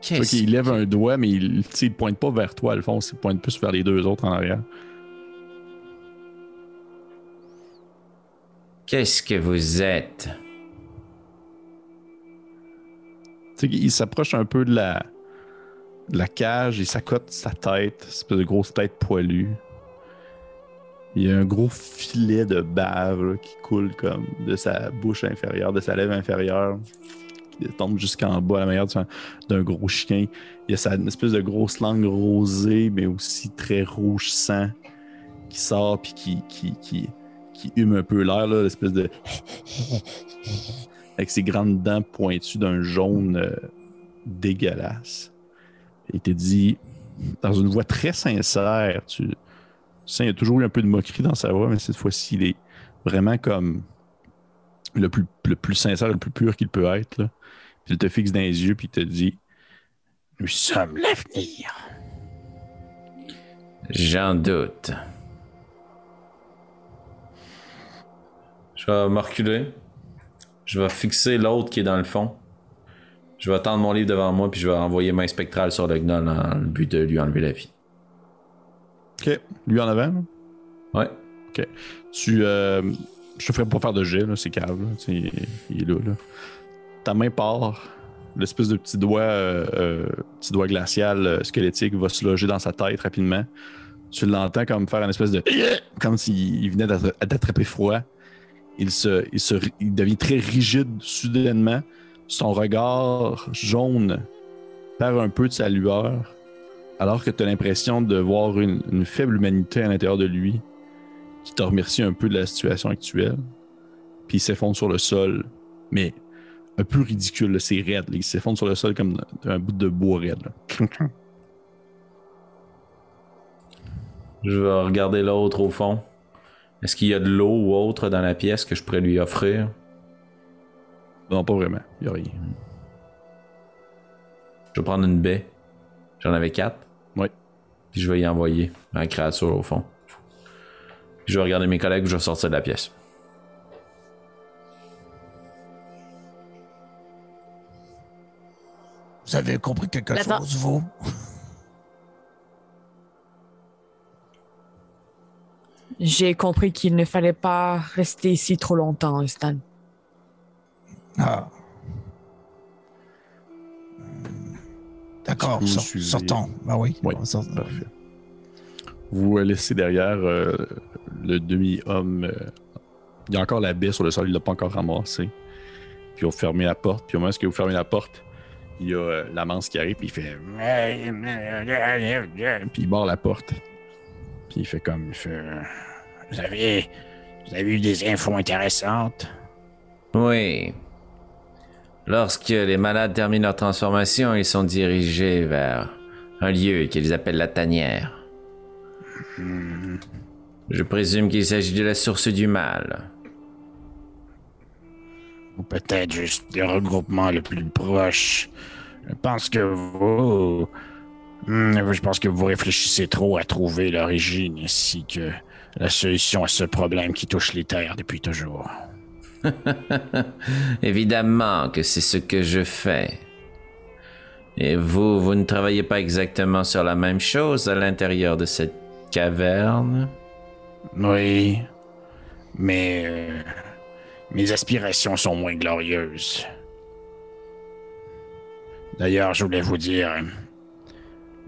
Qu'est-ce qu'il lève un doigt, mais il il pointe pas vers toi, Alphonse, il pointe plus vers les deux autres en arrière. qu'est-ce que vous êtes? Il s'approche un peu de la, de la cage, il s'accote sa tête, cette espèce de grosse tête poilue. Il y a un gros filet de bave qui coule comme de sa bouche inférieure, de sa lèvre inférieure, qui tombe jusqu'en bas à la manière d'un- gros chien. Il y a sa, une espèce de grosse langue rosée, mais aussi très rouge sang qui sort puis qui, qui, qui, qui hume un peu l'air, l'espèce de avec ses grandes dents pointues d'un jaune euh, dégueulasse. Il te dit, dans une voix très sincère, tu, tu sens, il y a toujours eu un peu de moquerie dans sa voix, mais cette fois-ci, il est vraiment comme le plus, le plus sincère, le plus pur qu'il peut être. Là. Puis il te fixe dans les yeux, puis il te dit, Nous sommes l'avenir. J'en doute. Je vais me reculer. Je vais fixer l'autre qui est dans le fond. Je vais tendre mon livre devant moi, puis je vais envoyer main spectrale sur le gnoll dans le but de lui enlever la vie. Ok, lui en avant. là? Ouais. Tu, euh, je te ferai pas faire de jet, là, c'est cave, là. Il, il est là, là. Ta main part, l'espèce de petit doigt, euh, euh, petit doigt glacial euh, squelettique va se loger dans sa tête rapidement. Tu l'entends comme faire une espèce de, comme s'il il venait d'attra- d'attraper froid. Il se, il devient très rigide soudainement. Son regard jaune perd un peu de sa lueur, alors que tu as l'impression de voir une, faible humanité à l'intérieur de lui qui te remercie un peu de la situation actuelle. Puis il s'effondre sur le sol, mais un peu ridicule, c'est raide. Il s'effondre sur le sol comme un bout de bois raide. Je vais regarder l'autre au fond. Est-ce qu'il y a de l'eau ou autre dans la pièce que je pourrais lui offrir? Non, pas vraiment. Il y a rien. Je vais prendre une baie. J'en avais quatre. Ouais. Puis je vais y envoyer la créature au fond. Puis je vais regarder mes collègues, je vais sortir de la pièce. Vous avez compris quelque Attends. chose, vous? J'ai compris qu'il ne fallait pas rester ici trop longtemps, Stan. Ah. D'accord, sortons. Ben oui. Oui, on sort- Parfait. Vous euh, laissez derrière euh, le demi-homme. euh, il y a encore la baie sur le sol, il l'a pas encore ramassé. Puis vous fermez la porte. Puis au moment où vous fermez la porte, il y a euh, la manse qui arrive, puis il fait. Puis il barre la porte. Puis il fait comme. Il fait. Vous avez, vous avez eu des infos intéressantes? Oui. Lorsque les malades terminent leur transformation, ils sont dirigés vers un lieu qu'ils appellent la tanière. Je présume qu'il s'agit de la source du mal. Ou peut-être juste le regroupement le plus proche. Je pense que vous. Hmm, Je pense que vous réfléchissez trop à trouver l'origine ainsi que la solution à ce problème qui touche les terres depuis toujours. Évidemment que c'est ce que je fais. Et vous, vous ne travaillez pas exactement sur la même chose à l'intérieur de cette caverne? Oui. Mais. euh, mes aspirations sont moins glorieuses. D'ailleurs, je voulais vous dire.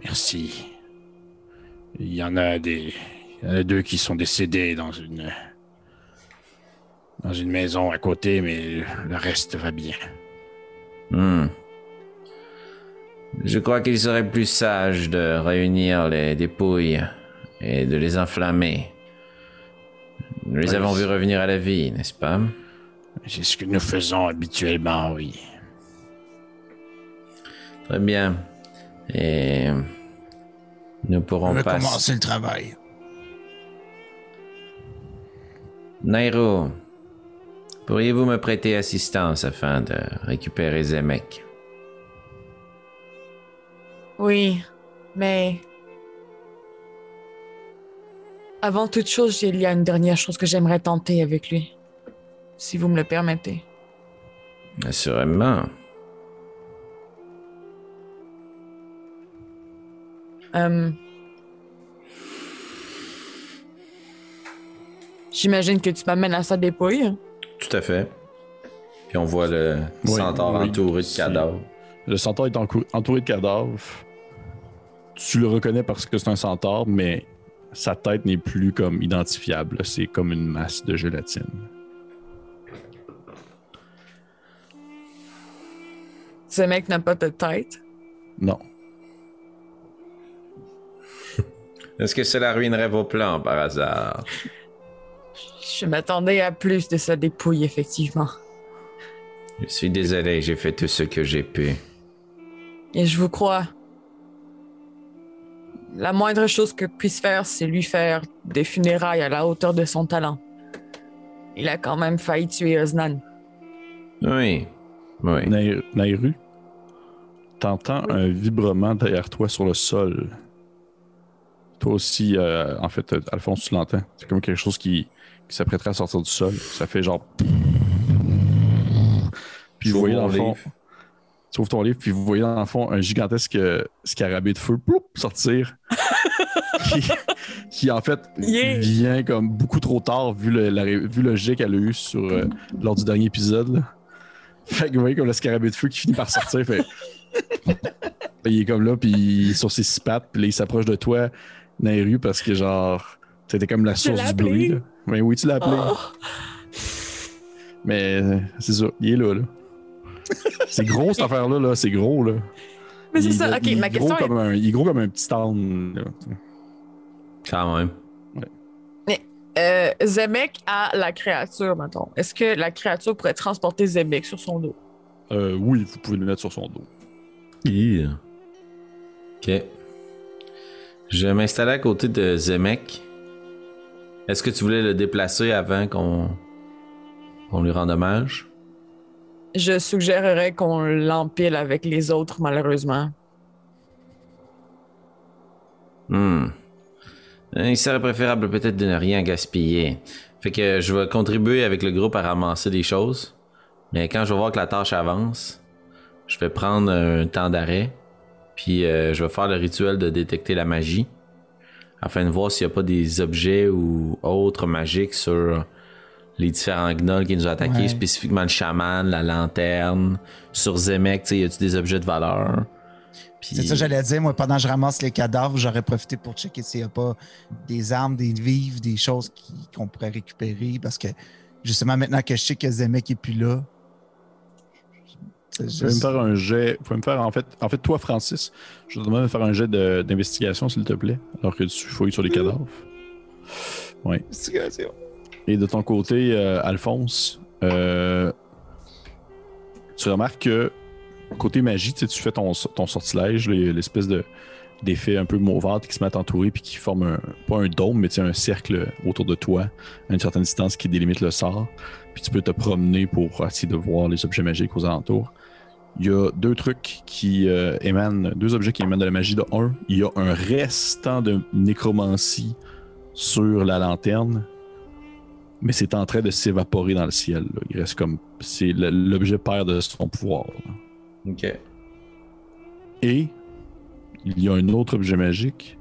Merci. Il y en a des. Il y en a deux qui sont décédés dans une. Dans une maison à côté, mais le reste va bien. Hmm. Je crois qu'il serait plus sage de réunir les dépouilles et de les enflammer. Nous les Oui. avons vus revenir à la vie, n'est-ce pas? C'est ce que nous faisons habituellement, oui. Très bien. Et nous On pourrons passer. commencer le travail. Nairo, pourriez-vous me prêter assistance afin de récupérer Zemek? Oui, mais. Avant toute chose, il y a une dernière chose que j'aimerais tenter avec lui. Si vous me le permettez. Assurément. Euh, J'imagine que tu m'amènes à sa dépouille. Tout à fait. Puis on voit le Oui, centaure oui, entouré de cadavres. Le centaure est entouré de cadavres. Tu le reconnais parce que c'est un centaure, mais sa tête n'est plus comme identifiable. C'est comme une masse de gélatine. Ce mec n'a pas de tête? Non. Est-ce que cela ruinerait vos plans par hasard? Je m'attendais à plus de sa dépouille, effectivement. Je suis désolé, j'ai fait tout ce que j'ai pu. Et je vous crois. La moindre chose que puisse faire, c'est lui faire des funérailles à la hauteur de son talent. Il a quand même failli tuer Osnan. Oui. Oui. Nair- Nairu, t'entends un vibrement derrière toi sur le sol. Toi aussi, euh, en fait, euh, Alphonse, tu l'entends. C'est comme quelque chose qui, qui s'apprêterait à sortir du sol. Ça fait genre. Puis vous voyez dans le fond. Tu ouvres ton livre, puis vous voyez dans le fond un gigantesque euh, scarabée de feu ploup, sortir. qui, qui, en fait Yeah. vient comme beaucoup trop tard vu le, la vu le jet qu'elle a eu sur, euh, lors du dernier épisode. là. Fait que vous voyez comme le scarabée de feu qui finit par sortir. fait... Il est comme là, puis sur ses six pattes, puis là, il s'approche de toi, Nairu, parce que genre, c'était comme la source du bruit. Là. Mais oui, tu l'as appelé. Oh. Mais euh, c'est ça, il est là. là. C'est gros cette affaire-là, là. c'est gros. Là. Mais c'est Il- ça. il Ok, ma est gros question est comme un- il est gros comme un petit town. là. Quand même. Euh, Zemek a la créature, mettons. Est-ce que la créature pourrait transporter Zemek sur son dos? Euh, oui, vous pouvez le mettre sur son dos. Yeah. Ok. Je vais m'installer à côté de Zemek. Est-ce que tu voulais le déplacer avant qu'on qu'on lui rende hommage? Je suggérerais qu'on l'empile avec les autres, malheureusement. Hmm. Euh, Il serait préférable peut-être de ne rien gaspiller. Fait que je vais contribuer avec le groupe à ramasser des choses. Mais quand je vais voir que la tâche avance, je vais prendre un temps d'arrêt. Puis euh, je vais faire le rituel de détecter la magie. Afin de voir s'il n'y a pas des objets ou autres magiques sur les différents gnolls qui nous ont attaqués, Ouais. spécifiquement le chaman, la lanterne. Sur Zemek, y a-tu des objets de valeur? Puis- C'est ça que j'allais dire. Moi, pendant que je ramasse les cadavres, j'aurais profité pour checker s'il n'y a pas des armes, des vivres, des choses qu'on pourrait récupérer. Parce que justement, maintenant que je sais que Zemek n'est plus là. Vous pouvez me faire un jet. Vous pouvez me faire, en fait, en fait, toi, Francis, je te demande de faire un jet d'investigation, s'il te plaît, alors que tu fouilles sur les cadavres. Oui. Investigation. Et de ton côté, euh, Alphonse, euh, tu remarques que côté magie, tu fais ton, ton sortilège, les- l'espèce de d'effet un peu mauvâtre qui se met à t'entourer puis qui forme un, pas un dôme, mais un cercle autour de toi à une certaine distance qui délimite le sort. Puis tu peux te promener pour essayer de voir les objets magiques aux alentours. Il y a deux trucs qui euh, émanent, deux objets qui émanent de la magie. De un, il y a un restant de nécromancie sur la lanterne, mais c'est en train de s'évaporer dans le ciel. là. Il reste comme. C'est le- l'objet perd de son pouvoir. là. Ok. Et il y a un autre objet magique.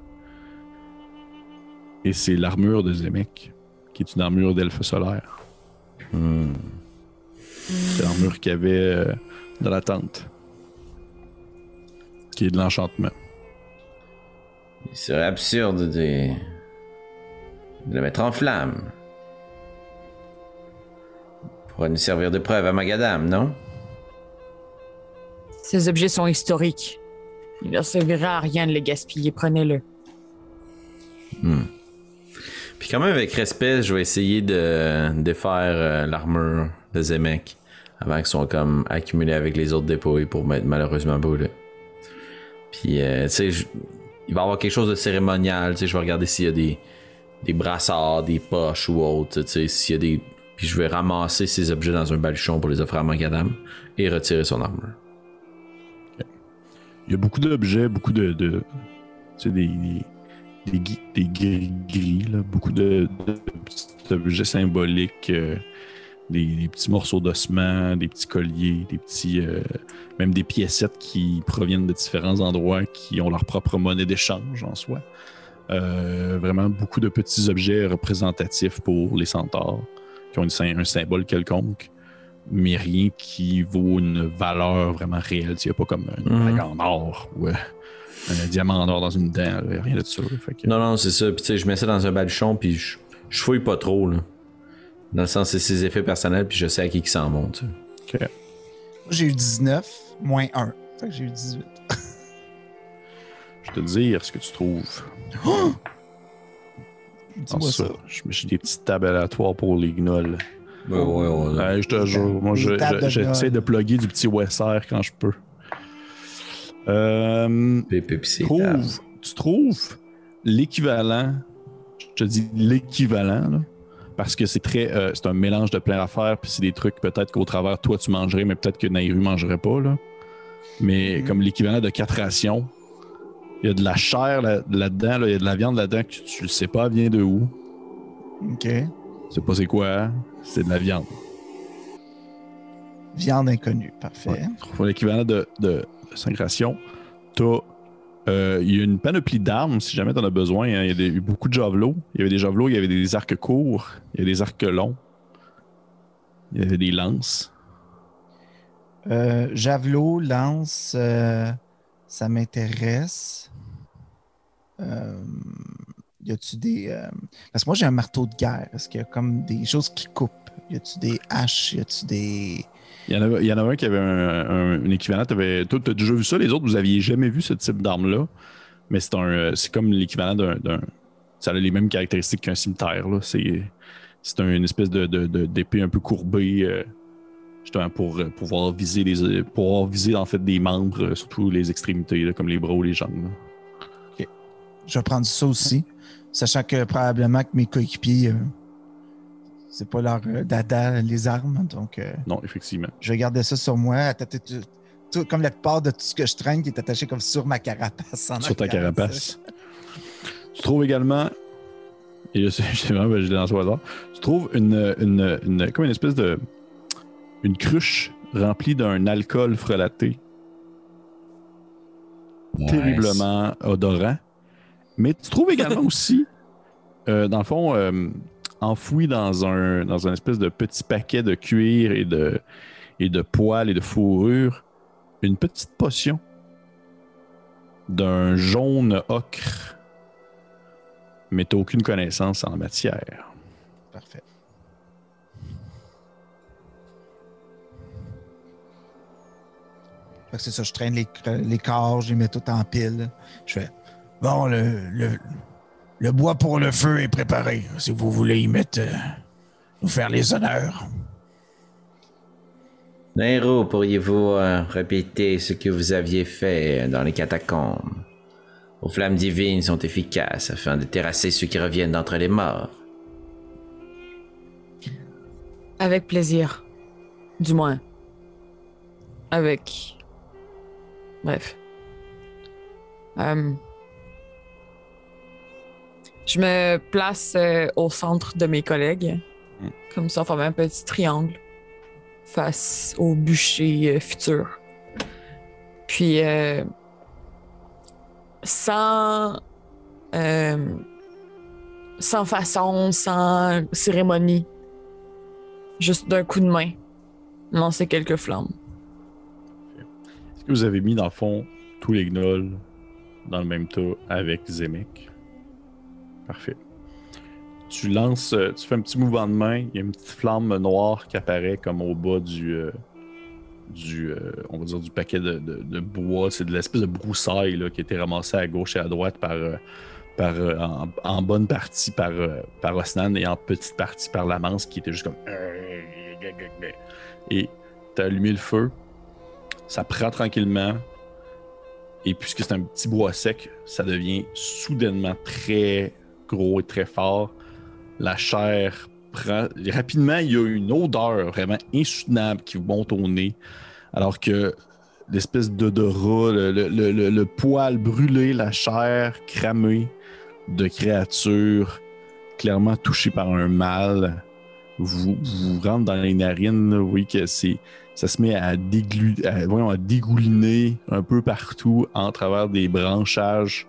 Et c'est l'armure de Zemek, qui est une armure d'elfe solaire. Hmm. C'est l'armure qu'il y avait euh, dans la tente. Qui est de l'enchantement. Il serait absurde de, de le mettre en flamme. Pourrait nous servir de preuve à Magadam, non? Ces objets sont historiques. Il ne servira à rien de les gaspiller. Prenez-le. Puis quand même avec respect, je vais essayer de défaire euh, l'armure de Zemek avant qu'ils soient comme accumulés avec les autres dépôts pour m'être malheureusement brûlés. Puis euh, tu sais, il va y avoir quelque chose de cérémonial, tu sais, je vais regarder s'il y a des, des brassards, des poches ou autres, tu sais, s'il y a des... Puis je vais ramasser ces objets dans un baluchon pour les offrir à Magadam et retirer son armure. Il y a beaucoup d'objets, beaucoup de. de tu sais, des. des des, des gris-gris, là, beaucoup de, de petits objets symboliques, euh, des, des petits morceaux d'ossement, des petits colliers, des petits, euh, même des piécettes qui proviennent de différents endroits qui ont leur propre monnaie d'échange en soi. Euh, vraiment beaucoup de petits objets représentatifs pour les centaures, qui ont une un symbole quelconque, mais rien qui vaut une valeur vraiment réelle. Il n'y a pas comme une Mhm. bague en or ou euh, un diamant en or dans une dent, rien de ça. là. Fait que- Non, non, c'est ça. Puis je mets ça dans un baluchon, puis je, je fouille pas trop, là. Dans le sens, c'est ses effets personnels, puis je sais à qui qui s'en vont, tu sais. Moi, J'ai eu 19, moins 1. Fait que j'ai eu 18. Je vais te dire ce que tu trouves? Dis-moi Dans ça. ça. Je- J'ai des petites tables aléatoires pour les gnolls. Ouais, ouais, ouais. Ouais, je te jure. Moi, Des je- de j'essaie de plugger du petit Wesser quand je peux. Euh, trouve, tu trouves l'équivalent, je te dis l'équivalent, là, parce que c'est très, euh, c'est un mélange de plein d'affaires, puis c'est des trucs peut-être qu'au travers toi tu mangerais, mais peut-être que Nairu mangerait pas là. Mais Mhm. comme l'équivalent de quatre rations, il y a de la chair là- là-dedans, là, il y a de la viande là-dedans que tu ne sais pas vient de où, OK. tu sais pas c'est quoi, hein? c'est de la viande. Viande inconnue. Parfait. Ouais. Pour l'équivalent de, de, de 5 rations, t'as Euh, il y a une panoplie d'armes si jamais tu en as besoin. hein. Il y a des- beaucoup de javelots. Il y avait des javelots, il y avait des arcs courts, il y a des arcs longs. Il y avait des lances. Euh, javelot, lance, euh, ça m'intéresse. Euh, y a-tu des. Parce que moi, j'ai un marteau de guerre. Est-ce qu'il y a comme des choses qui coupent? Y a-tu des haches? Y a-tu des. Il y en avait, un qui avait un, un- équivalent. Tu as déjà vu ça? Les autres, vous aviez jamais vu ce type d'arme-là. Mais c'est un, c'est comme l'équivalent d'un, Ça a les mêmes caractéristiques qu'un cimetière. Là. C'est, c'est un- une espèce de, d'épée un peu courbée. euh, justement pour euh, pouvoir viser les pouvoir viser en fait des membres, euh, surtout les extrémités, là, comme les bras ou les jambes. là. Je vais prendre ça aussi, sachant que probablement que mes coéquipiers, euh, c'est pas leur euh, dada, les armes. Donc, euh, Non, effectivement. je vais garder ça sur moi, attaché- tout- tout- comme la plupart de tout ce que je traîne qui est attaché comme sur ma carapace. en Sur ta carapace. Tu trouves également. Et je sais, je vraiment, je l'ai lancé au hasard. Tu trouves une, une, une- comme une espèce de. Une cruche remplie d'un alcool frelaté, terriblement odorant. Mais tu trouves également aussi, euh, dans le fond, euh, enfoui dans un, dans espèce de petit paquet de cuir et de, et de poils et de fourrure, une petite potion d'un jaune ocre. Mais t'as aucune connaissance en matière. Parfait. C'est ça, je traîne les, les corps, je les mets tout en pile. Je fais Bon, le, le, le bois pour le feu est préparé. Si vous voulez y mettre, euh, nous faire les honneurs. Nairo, pourriez-vous euh, répéter ce que vous aviez fait dans les catacombes? Vos flammes divines sont efficaces afin de terrasser ceux qui reviennent d'entre les morts. Avec plaisir. Du moins. Avec. Bref. Euh, Je me place euh, au centre de mes collègues. Mm. Comme ça, on forme un petit triangle face au bûcher euh, futur. Puis, euh, sans, sans façon, sans cérémonie, juste d'un coup de main, lancer quelques flammes. Est-ce que vous avez mis dans le fond tous les gnolls dans le même tas avec Zemek? Parfait. Tu lances, euh, tu fais un petit mouvement de main, il y a une petite flamme noire qui apparaît comme au bas du, euh, du euh, on va dire du paquet de, bois. C'est de l'espèce de broussailles là, qui a été ramassée à gauche et à droite par, par en, bonne partie par, par Osnan et en petite partie par Lamance qui était juste comme. Et t'as allumé le feu, ça prend tranquillement. Et puisque c'est un petit bois sec, ça devient soudainement très gros et très fort. La chair prend. Rapidement, il y a une odeur vraiment insoutenable qui vous monte au nez. Alors que l'espèce d'odorat, le, le- poil brûlé, la chair cramée de créatures clairement touchées par un mal, vous, vous rentre dans les narines. Vous voyez que ça se met à, voyons, à dégouliner un peu partout en travers des branchages.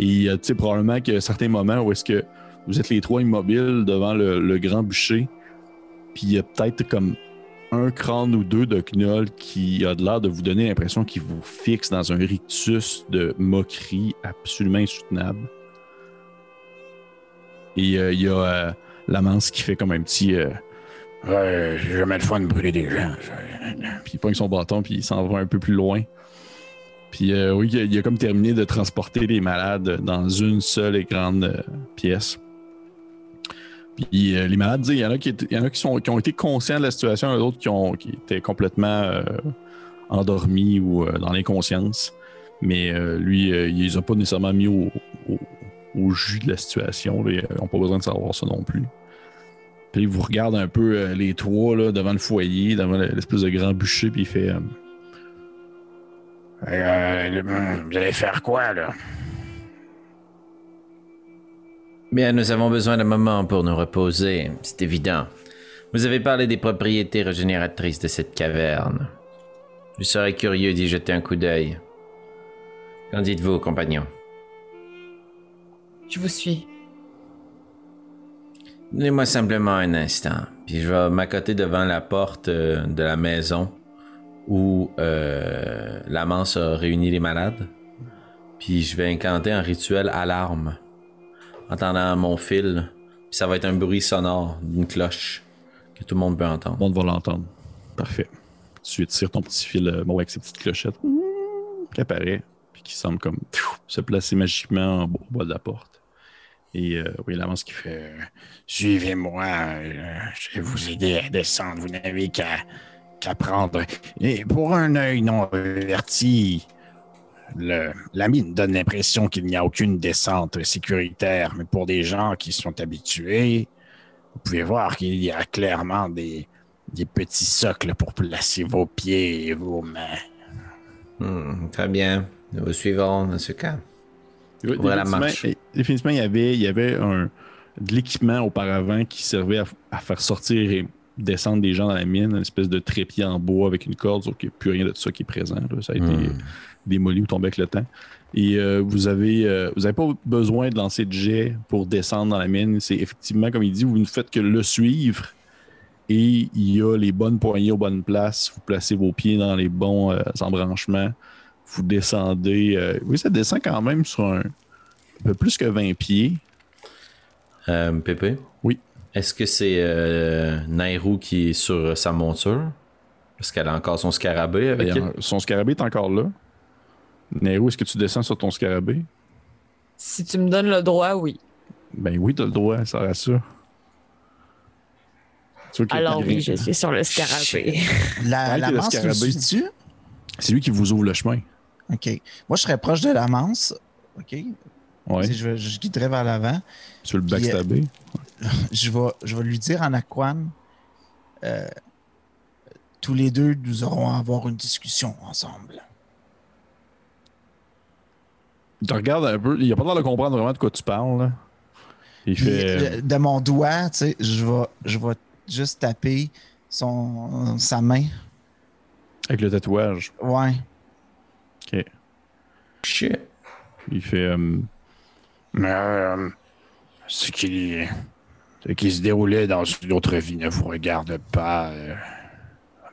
Et euh, tu sais, probablement qu'il y a certains moments où est-ce que vous êtes les trois immobiles devant le, le grand bûcher. Puis il y a peut-être comme un crâne ou deux de Knoll qui a de l'air de vous donner l'impression qu'il vous fixe dans un rictus de moquerie absolument insoutenable. Et euh, il y a euh, Lamance qui fait comme un petit. euh, Ouais, j'ai jamais le fun de brûler des gens. Puis il pogne son bâton, puis il s'en va un peu plus loin. Puis euh, oui, il a, comme terminé de transporter les malades dans une seule et grande euh, pièce. Puis euh, les malades, il y en a, qui, y en a qui, sont, qui ont été conscients de la situation, d'autres qui, ont- qui étaient complètement endormis ou dans l'inconscience. Mais lui, il les a pas nécessairement mis au, au- jus de la situation. Ils n'ont pas besoin de savoir ça non plus. Puis il vous regarde un peu les trois là, devant le foyer, devant l'espèce de grand bûcher, puis il fait euh, Euh, vous allez faire quoi, là? Bien, nous avons besoin d'un moment pour nous reposer, c'est évident. Vous avez parlé des propriétés régénératrices de cette caverne. Je serais curieux d'y jeter un coup d'œil. Qu'en dites-vous, compagnon? Je vous suis. Donnez-moi simplement un instant, puis je vais m'accoter devant la porte euh, de la maison où euh, la manse a réuni les malades. Puis je vais incanter un rituel alarme en tendant mon fil. Puis ça va être un bruit sonore d'une cloche que tout le monde peut entendre. Tout le monde va l'entendre. Parfait. Tu tires ton petit fil euh, avec ses petites clochettes qui apparaît, puis qui semble comme se placer magiquement au bas de la porte. Et euh, oui, l'avance qui fait. Euh, Suivez-moi, je vais vous aider à descendre. Vous n'avez qu'à qu'à prendre. Et pour un œil non averti, le, la mine donne l'impression qu'il n'y a aucune descente sécuritaire, mais pour des gens qui sont habitués, vous pouvez voir qu'il y a clairement des, des petits socles pour placer vos pieds et vos mains. Hmm, très bien. Nous vous suivrons dans ce cas. Oui, la définitivement, marche. et- définitivement, il y avait, il y avait un, de l'équipement auparavant qui servait à, à faire sortir et descendre des gens dans la mine, une espèce de trépied en bois avec une corde, sauf qu'il n'y a plus rien de ça qui est présent. là. Ça a été Hmm. démoli ou tombé avec le temps. Et euh, vous avez euh, vous avez pas besoin de lancer de jet pour descendre dans la mine. C'est effectivement, comme il dit, vous ne faites que le suivre. Et il y a les bonnes poignées aux bonnes places. Vous placez vos pieds dans les bons euh, embranchements. Vous descendez. oui, ça descend quand même sur un, un peu plus que 20 pieds. Pépé? Oui. Est-ce que c'est euh, Nairou qui est sur sa monture? Parce qu'elle a encore son scarabée avec elle? Son scarabée est encore là. Nero, est-ce que tu descends sur ton scarabée? Si tu me donnes le droit, oui. Ben oui, t'as le droit, ça rassure. Tu Alors oui, je suis sur le scarabée. La, la le manse suit-tu? C'est lui qui vous ouvre le chemin. OK. Moi, je serais proche de la manse. OK. Ouais. Si Je, je guiderai vers l'avant. Tu veux le euh, backstabber? Je vais, je vais lui dire en aquan. euh, tous les deux, nous aurons à avoir une discussion ensemble. Il te regarde un peu. Il a pas l'air de comprendre vraiment de quoi tu parles. là. Il fait. euh, de mon doigt, tu sais, je vais, je vais juste taper son, sa main. avec le tatouage. Ouais. Ok. Shit. Il fait. euh, Mais euh, ce qui, ce qui se déroulait dans une autre vie ne vous regarde pas. euh.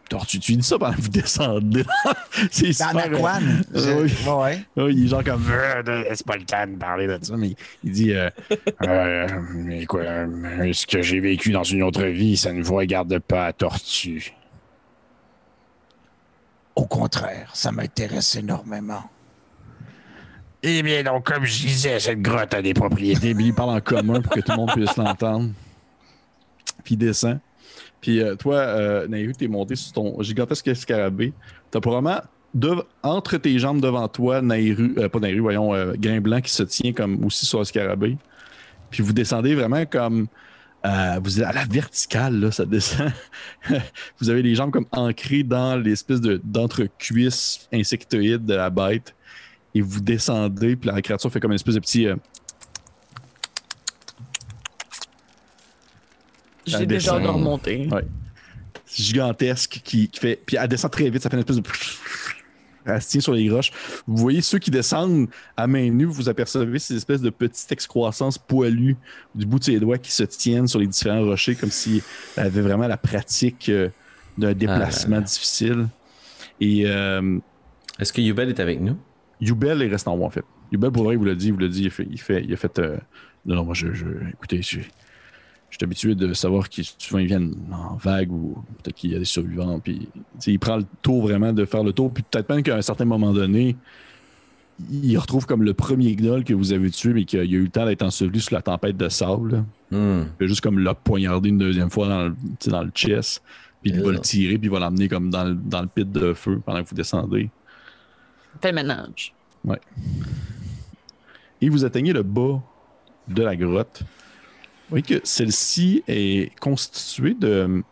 Tortue, tu lui dis ça pendant que vous descendez. c'est Dans super. euh, aquan. je- oui. ouais. Ouais, il est genre comme. Euh, de- C'est pas le temps de parler de ça, mais Il dit. euh, euh, mais quoi, euh, ce que j'ai vécu dans une autre vie, ça ne vous regarde pas, tortue. Au contraire, ça m'intéresse énormément. Eh bien, donc, comme je disais, cette grotte a des propriétés. Puis il parle en commun pour que tout le monde puisse l'entendre. Puis il descend. Puis euh, toi, euh, Nairu, t'es monté sur ton gigantesque scarabée. T'as probablement entre tes jambes devant toi, Nairu, euh, pas Nairu, voyons, euh, Blanc qui se tient comme aussi sur le scarabée. Puis vous descendez vraiment comme. euh, vous êtes à la verticale, là, ça descend. vous avez les jambes comme ancrées dans l'espèce de, d'entre-cuisse insectoïde de la bête. Et vous descendez, puis la créature fait comme une espèce de petit. euh, J'ai déjà descend. de remonter. Ouais. gigantesque qui, qui fait. Puis elle descend très vite, ça fait une espèce de. Elle se tient sur les roches. Vous voyez ceux qui descendent à main nue, vous apercevez ces espèces de petites excroissances poilues du bout de ses doigts qui se tiennent sur les différents rochers comme si elle avait vraiment la pratique euh, d'un déplacement difficile. Et euh, Est-ce que Yubel est avec nous? Yubel est resté en haut, en fait. Yubel, pour vrai, il vous l'a dit, il vous l'a dit, il a fait. Il, fait, il a fait euh, non, non, moi, je. je écoutez, je, je suis habitué de savoir qu'ils souvent ils viennent en vague ou peut-être qu'il y a des survivants. Puis, il prend le tour vraiment de faire le tour. Puis peut-être même qu'à un certain moment donné, il retrouve comme le premier gnoll que vous avez tué, mais qu'il a, eu le temps d'être enseveli sous la tempête de sable. Hmm. Il fait juste comme l'a poignardé une deuxième fois dans le, dans le chest. Puis il va le tirer, puis il va l'emmener comme dans le, dans le pit de feu pendant que vous descendez. Fais ménage. et vous atteignez le bas de la grotte. Vous voyez que celle-ci est constituée de.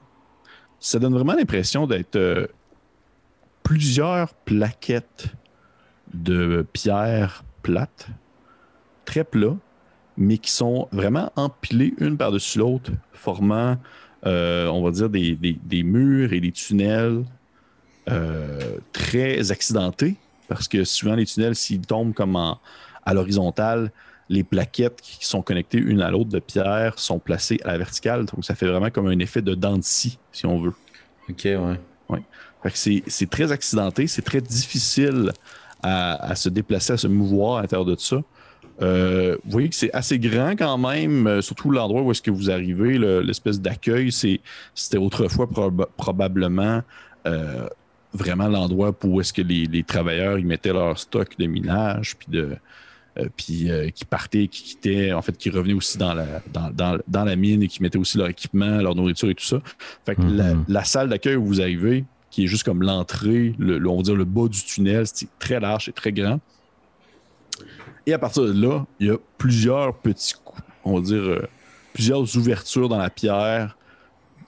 Ça donne vraiment l'impression d'être euh, plusieurs plaquettes de pierres plates, très plats, mais qui sont vraiment empilées une par-dessus l'autre, formant, euh, on va dire, des, des- des murs et des tunnels euh, très accidentés parce que souvent les tunnels, s'ils tombent comme en- à l'horizontale, les plaquettes qui sont connectées une à l'autre de pierre sont placées à la verticale. Donc ça fait vraiment comme un effet de dent de scie, si on veut. Ok, ouais. Que c'est, très accidenté, c'est très difficile à, à se déplacer, à se mouvoir à l'intérieur de ça. Euh, vous voyez que c'est assez grand quand même, euh, surtout l'endroit où est-ce que vous arrivez, le- l'espèce d'accueil, c'était autrefois proba- probablement euh, vraiment l'endroit où est-ce que les, les travailleurs ils mettaient leur stock de minage, puis de euh, puis euh, qui partaient, qui quittaient, en fait, qui revenaient aussi dans la, dans, dans- dans la mine et qui mettaient aussi leur équipement, leur nourriture et tout ça. Fait que la, Mhm. la salle d'accueil où vous arrivez, qui est juste comme l'entrée, le, le- on va dire le bas du tunnel, c'est très large et très grand. Et à partir de là, il y a plusieurs petits coups, on va dire euh, plusieurs ouvertures dans la pierre,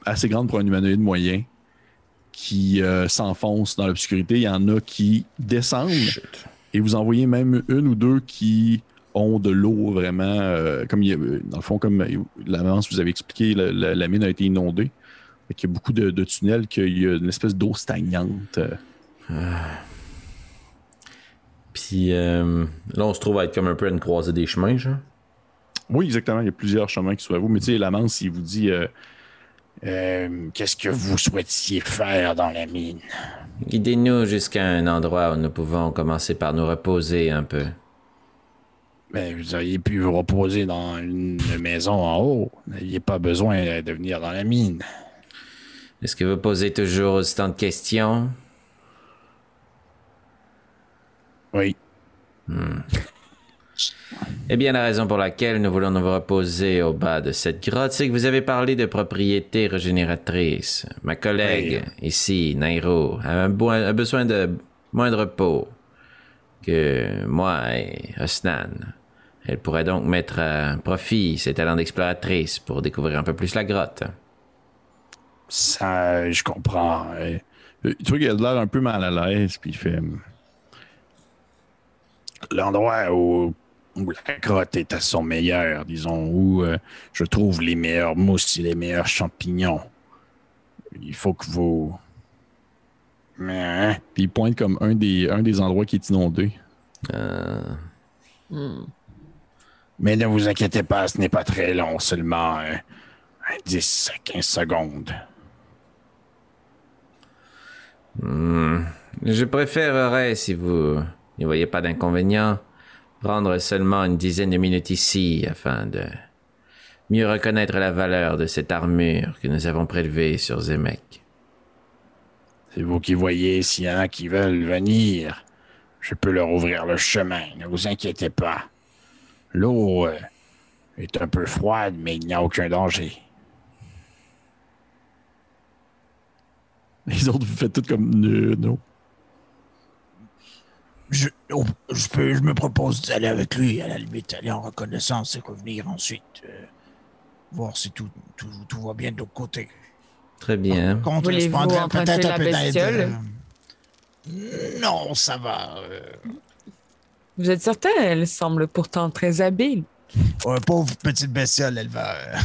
assez grandes pour un humanoïde moyen, qui euh, s'enfoncent dans l'obscurité. Il y en a qui descendent et vous en voyez même une ou deux qui ont de l'eau vraiment, euh, comme il y a, dans le fond, comme l'avance vous avez expliqué, la, la- la mine a été inondée. Qu'il y a beaucoup de, de tunnels, qu'il y a une espèce d'eau stagnante. euh. Puis euh, là, on se trouve à être comme un peu à une croisée des chemins, genre. Oui, exactement. Il y a plusieurs chemins qui sont à vous. Mais tu sais, l'avance, il vous dit euh, Euh, Qu'est-ce que vous souhaitiez faire dans la mine? Guidez-nous jusqu'à un endroit où nous pouvons commencer par nous reposer un peu. Ben, vous auriez pu vous reposer dans une maison en haut. Vous n'aviez pas besoin de venir dans la mine. Est-ce que vous posez toujours autant de questions? Oui. Eh bien, la raison pour laquelle nous voulons nous reposer au bas de cette grotte, c'est que vous avez parlé de propriétés régénératrices. Ma collègue, ici, Nairo, a, un besoin de moins de repos que moi et Osnan. Elle pourrait donc mettre à profit ses talents d'exploratrice pour découvrir un peu plus la grotte. Ça, je comprends. Euh, euh, vois qu'il a l'air un peu mal à l'aise, puis il fait hum, L'endroit où, où la grotte est à son meilleur, disons, où euh, je trouve les meilleures mousses et les meilleurs champignons. Il faut que vous. Mais, hein? Puis il pointe comme un des, un des endroits qui est inondé. Euh, Mais ne vous inquiétez pas, ce n'est pas très long, seulement euh, 10 à 15 secondes. Hmm. Je préférerais, si vous n'y voyez pas d'inconvénient, prendre seulement une dizaine de minutes ici afin de mieux reconnaître la valeur de cette armure que nous avons prélevée sur Zemek. C'est vous qui voyez s'il y en a qui veulent venir. Je peux leur ouvrir le chemin, ne vous inquiétez pas. L'eau euh, est un peu froide, mais il n'y a aucun danger. Les autres, vous faites tout comme non. Je, on- je, peux, je me propose d'aller avec lui, à la limite, aller en reconnaissance et revenir ensuite. euh, voir si tout, tout, tout va bien de l'autre côté. Très bien. Contre, je prendrais peut-être un peu d'aide, euh, Non, ça va. euh, Vous êtes certain? Elle semble pourtant très habile. ouais, pauvre petite bestiole, elle va. euh,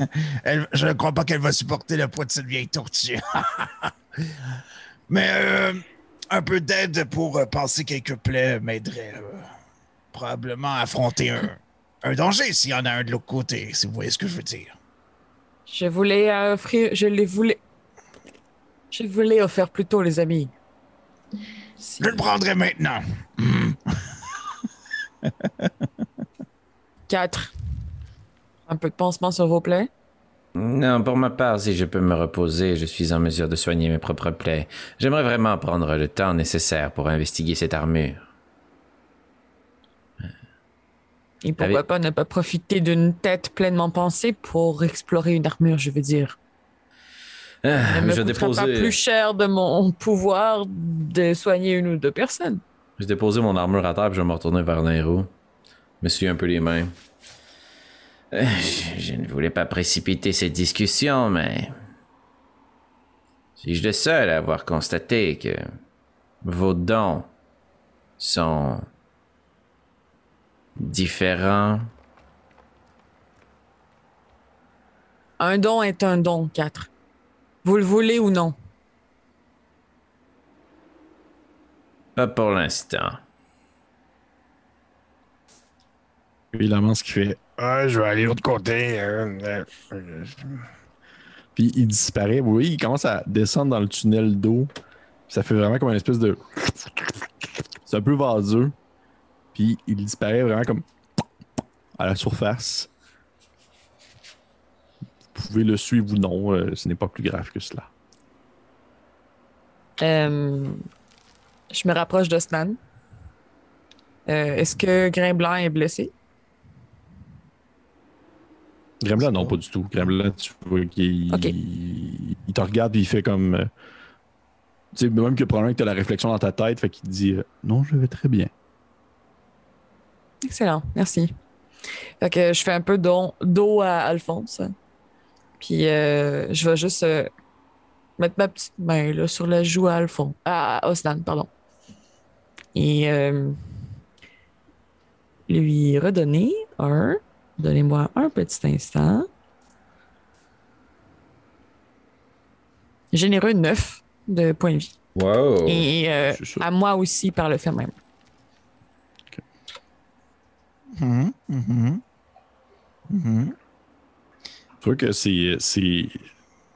elle- je ne crois pas qu'elle va supporter le poids de cette vieille tortue. Mais euh, un peu d'aide pour euh, passer quelques plaies m'aiderait euh, probablement à affronter un, un danger s'il y en a un de l'autre côté, si vous voyez ce que je veux dire. Je voulais euh, offrir. Je les voulais. Je voulais offrir plutôt les amis. Si- Je le prendrai maintenant. Quatre. Un peu de pansement sur vos plaies. Non, pour ma part, si je peux me reposer, je suis en mesure de soigner mes propres plaies. J'aimerais vraiment prendre le temps nécessaire pour investiguer cette armure. Et pourquoi Avec- pas ne pas profiter d'une tête pleinement pensée pour explorer une armure, je veux dire. Ah, Elle me je pas plus cher de mon pouvoir de soigner une ou deux personnes. je vais déposer mon armure à terre puis je vais me retourner vers Nairo. Je me suis un peu les mains. Euh, Je, je ne voulais pas précipiter cette discussion, mais. Suis-je le seul à avoir constaté que vos dons sont différents? Un don est un don, quatre. Vous le voulez ou non? Pas pour l'instant. Il avance qui fait. Ah, je vais aller de l'autre côté. euh, Puis il disparaît. Oui, il commence à descendre dans le tunnel d'eau. Ça fait vraiment comme une espèce de. C'est un peu vaseux. Puis il disparaît vraiment comme à la surface. Vous pouvez le suivre ou non, euh, ce n'est pas plus grave que cela. Euh, je me rapproche de Stan. Euh, Est-ce que Grain Blanc est blessé? Gremlin, non, pas du tout. Gremlin, tu vois qu'il il, il te regarde et il fait comme. euh, tu sais, même que probablement que tu as la réflexion dans ta tête, fait qu'il te dit euh, Non, je vais très bien. Excellent, merci. Fait que je fais un peu d'eau d'eau à Alphonse. Puis euh, je vais juste euh, mettre ma petite main là, sur la joue à Alphonse. À Osnan, pardon. Et lui redonner un. Donnez-moi un petit instant. Généreux 9 de points de vie. Wow. Et euh, à moi aussi par le fait même. Mhm, mhm. Mhm. Tu vois que c'est. c'est-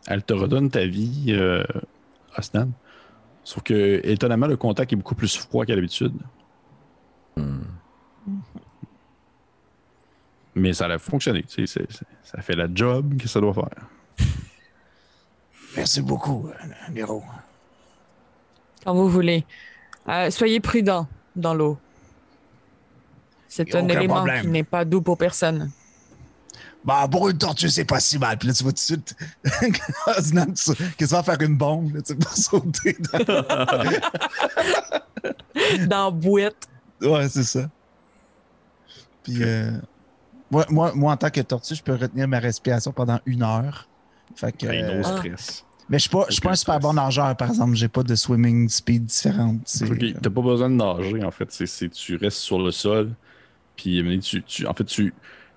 Elle te redonne ta vie, euh, Osnan. Sauf que, étonnamment, le contact est beaucoup plus froid qu'à l'habitude. Mais ça a fonctionné. tu sais, ça fait la job que ça doit faire. Merci beaucoup, euh, Nero. Quand vous voulez. Euh, soyez prudent dans l'eau. C'est un élément problème. qui n'est pas doux pour personne. Bah, pour une tortue, c'est pas si mal. Puis là, tu vois tout de suite qui va faire une bombe là, tu pour sauter. dans- Dans la bouette. Ouais, c'est ça. Puis, euh, moi, moi, moi, en tant que tortue, je peux retenir ma respiration pendant une heure. Fait que, Hey, euh, Ah. stress. mais je suis pas, je suis pas un super bon nageur, par exemple. J'ai pas de swimming speed différente. Ok, T'as pas besoin de nager, en fait. C'est, tu restes sur le sol. Puis, tu, tu- en fait, tu,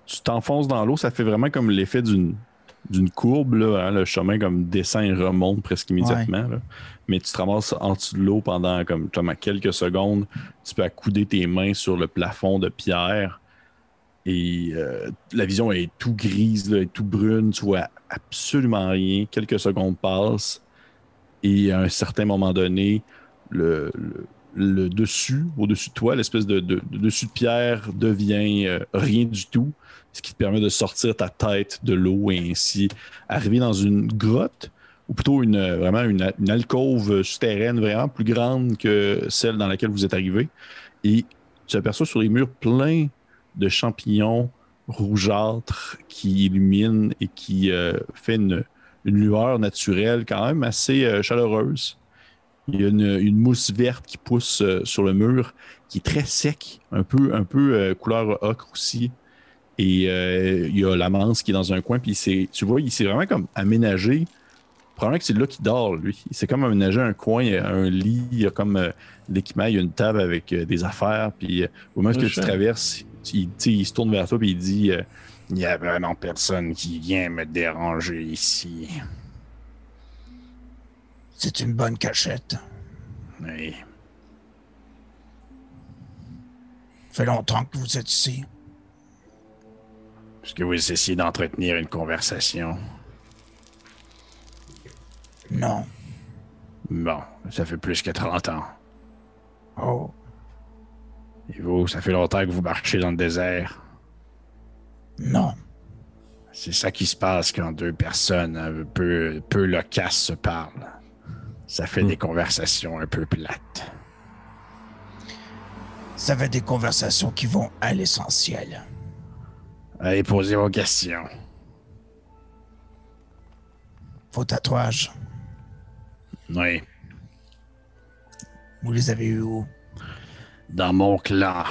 tu t'enfonces dans l'eau. Ça fait vraiment comme l'effet d'une, d'une courbe. Là, hein, le chemin comme descend et remonte presque immédiatement. là. Mais tu te ramasses en dessous de l'eau pendant comme, comme à quelques secondes. Tu peux accouder tes mains sur le plafond de pierre. Et euh, la vision est tout grise, tout brune. Tu vois absolument rien. Quelques secondes passent. Et à un certain moment donné, le, dessus, au-dessus de toi, l'espèce de dessus de pierre devient euh, rien du tout, ce qui te permet de sortir ta tête de l'eau et ainsi arriver dans une grotte, ou plutôt une, euh, vraiment une, une alcôve souterraine vraiment plus grande que celle dans laquelle vous êtes arrivé. Et tu aperçois sur les murs plein de champignons rougeâtres qui illuminent et qui euh, fait une, une lueur naturelle quand même assez euh, chaleureuse. Il y a une, une mousse verte qui pousse euh, sur le mur, qui est très sec, un peu, un peu euh, couleur ocre aussi. Et il y a la manse qui est dans un coin, puis c'est, tu vois, il s'est vraiment comme aménagé. Probablement que c'est là qu'il dort, lui. Il s'est comme aménagé un coin, un lit, il y a comme l'équipement, il y a une table avec des affaires, puis au moment que tu traverses, il, se tourne vers toi, puis il dit euh, Il y a vraiment personne qui vient me déranger ici. C'est une bonne cachette. Oui. fait longtemps que vous êtes ici. Est-ce que vous essayez d'entretenir une conversation? Non. Bon, ça fait plus que 30 ans. Oh. Et vous, ça fait longtemps que vous marchez dans le désert. Non. C'est ça qui se passe quand deux personnes un peu, peu loquaces se parlent. Ça fait des conversations un peu plates. Ça fait des conversations qui vont à l'essentiel. Allez, posez vos questions. Vos tatouages, Oui, vous les avez eus où? Dans mon clan.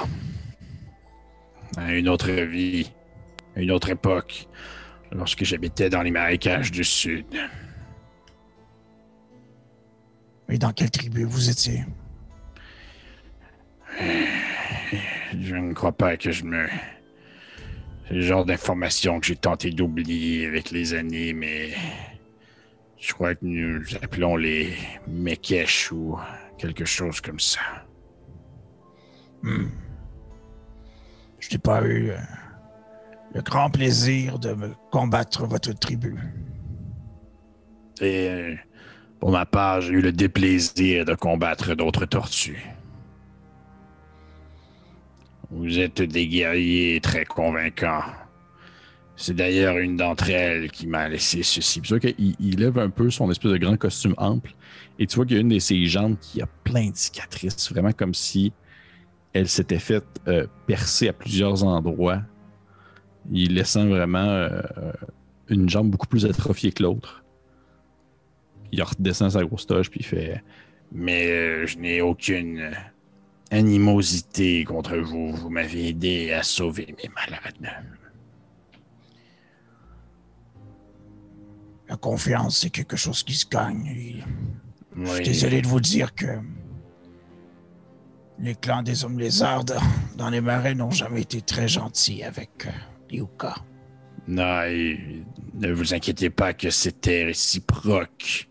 À une autre vie, à une autre époque, lorsque j'habitais dans les marécages du Sud. Et dans quelle tribu vous étiez? Je ne crois pas que je me. C'est le genre d'information que j'ai tenté d'oublier avec les années, mais. Je crois que nous appelons les Mekesh ou quelque chose comme ça. Hmm. Je n'ai pas eu euh, le grand plaisir de me combattre votre tribu. Et euh, pour ma part, j'ai eu le déplaisir de combattre d'autres tortues. Vous êtes des guerriers très convaincants. C'est d'ailleurs une d'entre elles qui m'a laissé ceci. C'est sûr qu'il il lève un peu son espèce de grand costume ample. Et tu vois qu'il y a une de ses jambes qui a plein de cicatrices, vraiment comme si elle s'était faite euh, percer à plusieurs endroits. Il laissant vraiment euh, une jambe beaucoup plus atrophiée que l'autre. Il redescend sa grosse toche puis il fait Mais euh, je n'ai aucune animosité contre vous. Vous m'avez aidé à sauver mes malades. La confiance, c'est quelque chose qui se gagne. Et Je suis désolé de vous dire que les clans des hommes lézards dans- les marais n'ont jamais été très gentils avec euh, les Uka. Non, et ne vous inquiétez pas que c'était réciproque.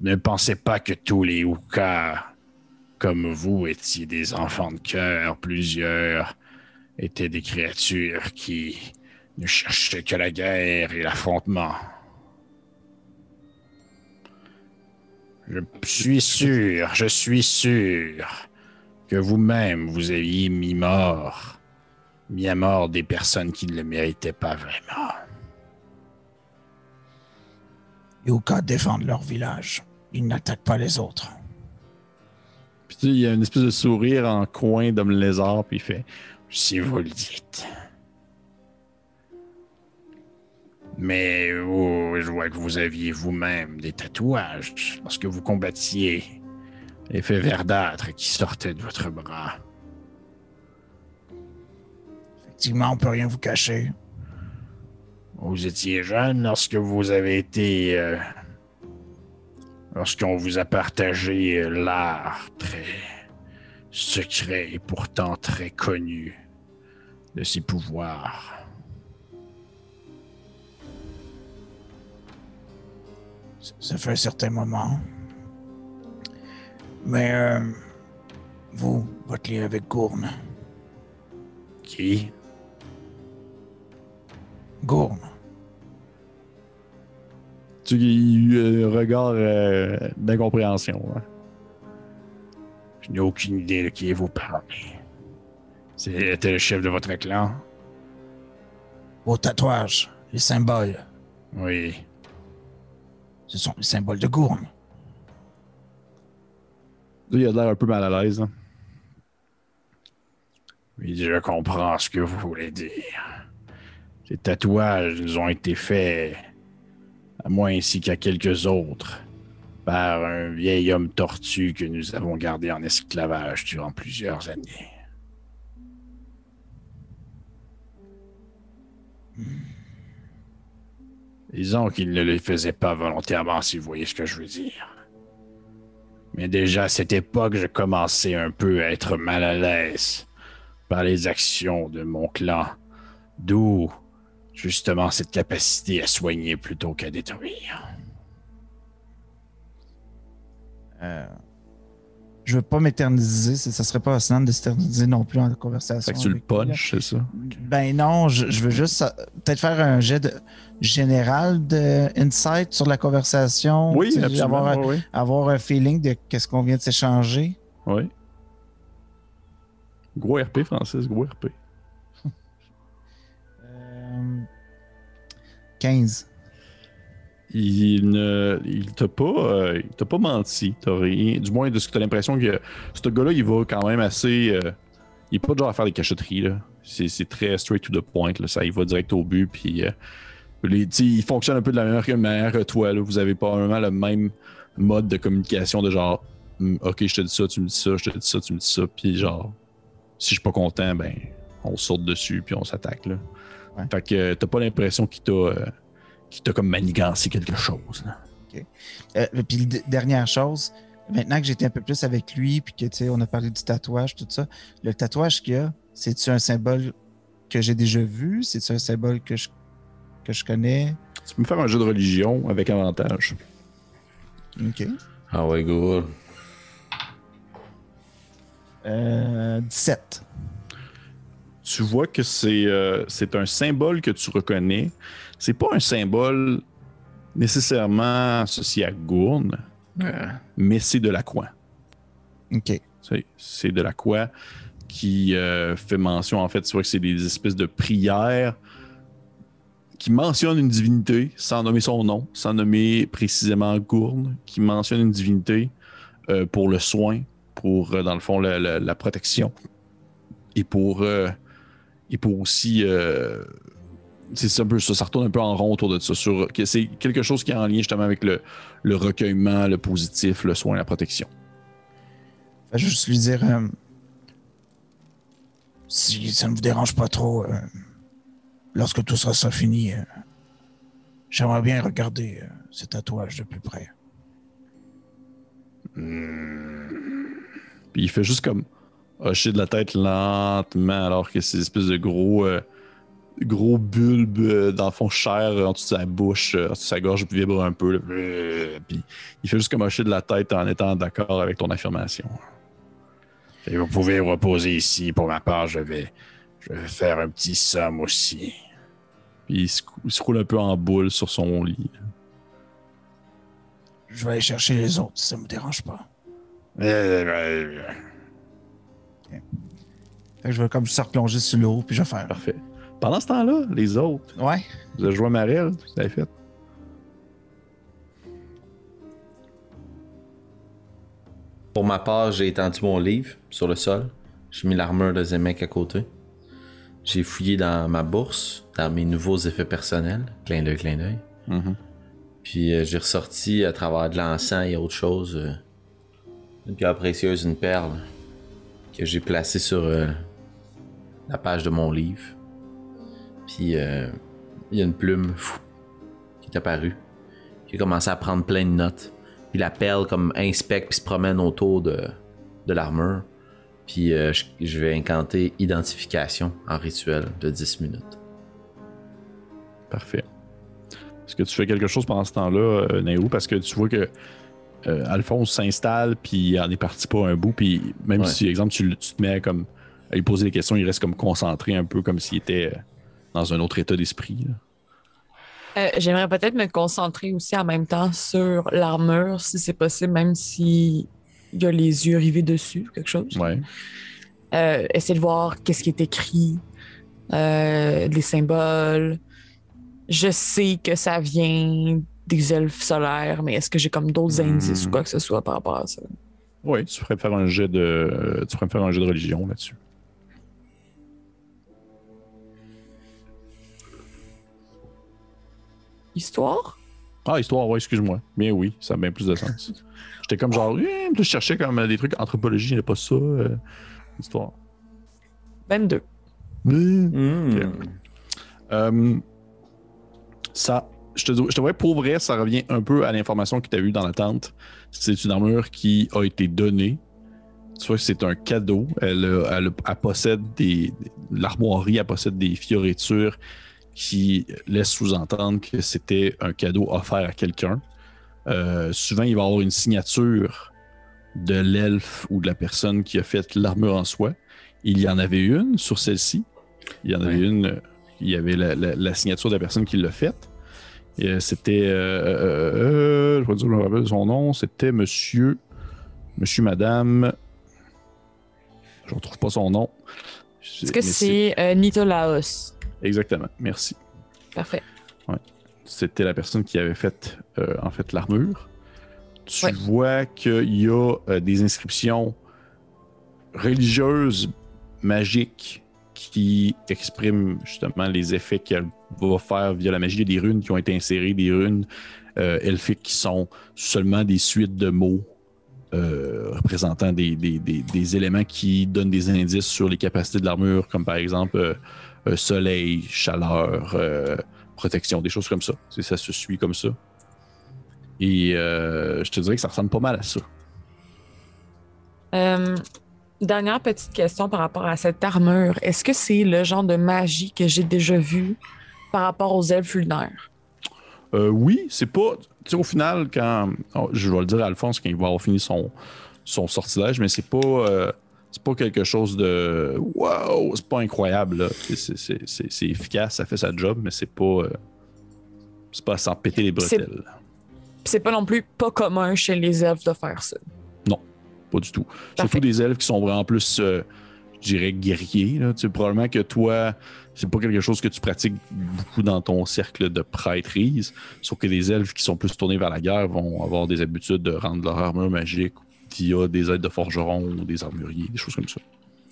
Ne pensez pas que tous les Oukas, comme vous, étiez des enfants de cœur. Plusieurs étaient des créatures qui ne cherchaient que la guerre et l'affrontement. Je suis sûr, je suis sûr que vous-même vous aviez mis mort mis à mort des personnes qui ne le méritaient pas vraiment. Les Uka défendent leur village. Ils n'attaquent pas les autres. Puis tu sais, il y a une espèce de sourire en coin d'homme lézard, puis il fait Si vous le dites. Mais oh, je vois que vous aviez vous-même des tatouages lorsque vous combattiez. Effet verdâtre qui sortait de votre bras. Effectivement, on peut rien vous cacher. Vous étiez jeune lorsque vous avez été. euh, lorsqu'on vous a partagé euh, l'art très secret et pourtant très connu de ses pouvoirs. Ça- Ça fait un certain moment. Mais euh, vous, votre lien avec Gourne. Qui? Gourne. Tu il y a un regard euh, d'incompréhension. hein. Je n'ai aucune idée de qui vous parlez. C'était le chef de votre clan? Vos tatouages, les symboles, Oui. ce sont les symboles de Gourne. Il a l'air un peu mal à l'aise. hein. Je comprends ce que vous voulez dire. Ces tatouages nous ont été faits, à moi ainsi qu'à quelques autres, par un vieil homme tortue que nous avons gardé en esclavage durant plusieurs années. Disons qu'il ne les faisait pas volontairement, si vous voyez ce que je veux dire. Mais déjà à cette époque, je commençais un peu à être mal à l'aise par les actions de mon clan. D'où justement cette capacité à soigner plutôt qu'à détruire. Euh, je veux pas m'éterniser. Ça serait pas fascinant de s'éterniser non plus en conversation. Fait que tu le punches, c'est ça? Ben non, je, je veux juste euh, peut-être faire un jet de- général de insight sur la conversation. Oui, absolument. Avoir, un- oui, avoir un feeling de qu'est-ce qu'on vient de s'échanger. oui. Gros RP, Francis, gros RP. Euh, 15. Il ne. Il t'a pas. euh, il t'a pas menti. T'as rien. Du moins, de ce que t'as l'impression que ce gars-là, il va quand même assez. euh, il est pas genre à faire des cachotteries, là. C'est, c'est très straight to the point, là. Ça, il va direct au but, puis. euh, les, tu il fonctionne un peu de la même manière que toi, là. Vous avez pas vraiment le même mode de communication de genre. Hum, ok, je te dis ça, tu me dis ça, je te dis ça, tu me dis ça, puis genre. Si je suis pas content, ben. On saute dessus, puis on s'attaque, là. Ouais. Fait que euh, t'as pas l'impression qu'il t'a. Qu'il t'a comme manigancé quelque chose, là. Euh, puis dernière chose, maintenant que j'étais un peu plus avec lui, puis que tu sais, on a parlé du tatouage, tout ça, le tatouage qu'il y a, c'est-tu un symbole que j'ai déjà vu? C'est-tu un symbole que je, que je connais? Tu peux me faire un jeu de religion avec avantage. Ok. Ah ouais, go. Euh, 17. tu vois que c'est euh, c'est un symbole que tu reconnais. C'est pas un symbole nécessairement associé à Gourne, mais c'est de la coin. OK. C'est- de la quoi qui euh, fait mention, en fait, vois que c'est des espèces de prières qui mentionnent une divinité sans nommer son nom, sans nommer précisément Gourne, qui mentionne une divinité euh, pour le soin, pour, euh, dans le fond, la, la- la protection et pour, et pour aussi. C'est un peu ça, ça retourne un peu en rond autour de ça. Sur, que c'est quelque chose qui est en lien justement avec le, le recueillement, le positif, le soin, la protection. Je vais juste lui dire. euh, Si ça ne vous dérange pas trop, euh, lorsque tout sera ça fini, euh, j'aimerais bien regarder ces tatouages de plus près. Puis il fait juste comme hocher de la tête lentement alors que ces espèces de gros gros bulbes euh, dans le fond chair euh, en dessous de sa bouche, euh, en dessous de sa gorge vibre un peu. là. Puis il fait juste comme hocher de la tête en étant d'accord avec ton affirmation. Et vous pouvez vous reposer ici. Pour ma part, je vais, je vais faire un petit somme aussi. Puis il se, il se roule un peu en boule sur son lit. Je vais aller chercher les autres, si ça ne vous dérange pas. Fait que je vais comme se replonger sur l'eau, puis je vais faire. Parfait. Pendant ce temps-là, les autres, Ouais. vous avez joué à Marel, vous avez fait. Pour ma part, j'ai étendu mon livre sur le sol. J'ai mis l'armure de Zemek à côté. J'ai fouillé dans ma bourse, dans mes nouveaux effets personnels. Clin d'œil, clin d'œil. Mhm. Puis euh, j'ai ressorti à travers de l'encens et autre chose euh, une pierre précieuse, une perle que j'ai placée sur euh, la page de mon livre. Puis euh, il y a une plume fou, qui est apparue. Qui a commencé à prendre plein de notes. Puis la perle comme inspecte puis se promène autour de, de l'armure. Puis euh, je, je vais incanter identification en rituel de 10 minutes. Parfait. Est-ce que tu fais quelque chose pendant ce temps-là, euh, Nairou? Parce que tu vois que euh, Alphonse s'installe, puis il en est parti pas un bout, puis même Ouais. si, exemple, tu, te mets comme à lui poser des questions, il reste comme concentré un peu, comme s'il était dans un autre état d'esprit. Euh, J'aimerais peut-être me concentrer aussi en même temps sur l'armure, si c'est possible, même si il y a les yeux rivés dessus, quelque chose. Ouais. Euh, essayer de voir qu'est-ce qui est écrit, euh, les symboles. Je sais que ça vient des elfes solaires, mais est-ce que j'ai comme d'autres Hmm. indices ou quoi que ce soit par rapport à ça? Oui, tu me faire un jet de. tu me faire un jet de religion là-dessus. Histoire? Ah, histoire, ouais, excuse-moi. Mais oui, ça a bien plus de sens. J'étais comme genre, eh, je cherchais comme euh, des trucs anthropologie, il n'y a pas ça. euh, histoire. 22. Hmm. Euh, ça, je te, je te vois pour vrai, ça revient un peu à l'information que tu as eue dans la tente. C'est une armure qui a été donnée. Tu vois que c'est un cadeau. Elle, a- elle, elle possède des. L'armoirie, elle possède des fioritures qui laissent sous-entendre que c'était un cadeau offert à quelqu'un. Euh, souvent, il va y avoir une signature de l'elfe ou de la personne qui a fait l'armure en soi. Il y en avait une sur celle-ci. Il y en avait une, il y avait la, la- la signature de la personne qui l'a faite. Euh, C'était, euh, je je me rappelle de son nom, c'était Monsieur, Monsieur, Madame. Je ne retrouve pas son nom. Est-ce que c'est Nitolaos? Exactement, merci. Parfait. C'était la personne qui avait fait, euh, en fait, l'armure. Tu Ouais. vois qu'il y a euh, des inscriptions religieuses, magiques, qui expriment justement les effets qu'elle va faire via la magie. Il y a des runes qui ont été insérées, des runes euh, elfiques qui sont seulement des suites de mots euh, représentant des, des- des- des éléments qui donnent des indices sur les capacités de l'armure, comme par exemple euh, soleil, chaleur, euh, protection, des choses comme ça. C'est- Ça se suit comme ça. Et euh, je te dirais que ça ressemble pas mal à ça. Euh, dernière petite question par rapport à cette armure. Est-ce que c'est le genre de magie que j'ai déjà vu par rapport aux elfes lunaires? Euh, oui, c'est pas. Tu sais, au final, quand. oh, je vais le dire à Alphonse quand il va avoir fini son, son sortilège, mais c'est pas. euh, c'est pas quelque chose de wow, c'est pas incroyable. C'est- efficace, ça fait sa job, mais c'est pas. euh, c'est pas sans péter les bretelles. C'est pas non plus pas commun chez les elfes de faire ça. Pas du tout. Parfait. Surtout des elfes qui sont vraiment plus, euh, je dirais, guerriers. Là. Tu sais, probablement que toi, c'est pas quelque chose que tu pratiques beaucoup dans ton cercle de prêtrise. Sauf que des elfes qui sont plus tournés vers la guerre vont avoir des habitudes de rendre leur armure magique via des aides de forgerons ou des armuriers, des choses comme ça.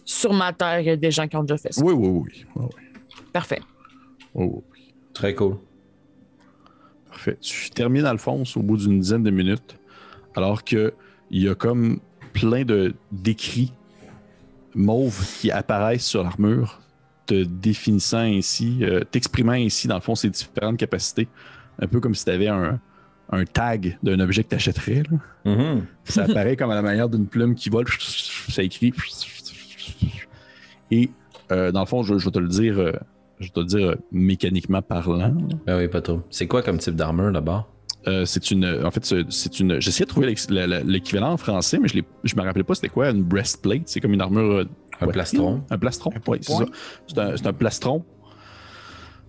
Sur ma terre, il y a des gens qui ont déjà fait ça. Oui, oui, oui. oui, oui. Parfait. Oui, oui. Très cool. Parfait. Tu termines, Alphonse, au bout d'une dizaine de minutes, alors que il y a comme plein de d'écrits mauves qui apparaissent sur l'armure, te définissant ainsi, euh, t'exprimant ainsi, dans le fond, ces différentes capacités. Un peu comme si tu avais un, un tag d'un objet que tu achèterais. Mhm. Ça apparaît comme à la manière d'une plume qui vole, ça écrit. Et euh, dans le fond, je, je vais te le dire, euh, je vais te le dire euh, mécaniquement parlant. là. Ben oui, pas trop. C'est quoi comme type d'armure? Euh, c'est une. En fait, c'est- une. J'essayais de trouver l'équivalent en français, mais je, l'ai- je me rappelais pas c'était quoi une breastplate. C'est comme une armure. Un plastron. Un plastron, oui, c'est ça. C'est un, c'est un plastron.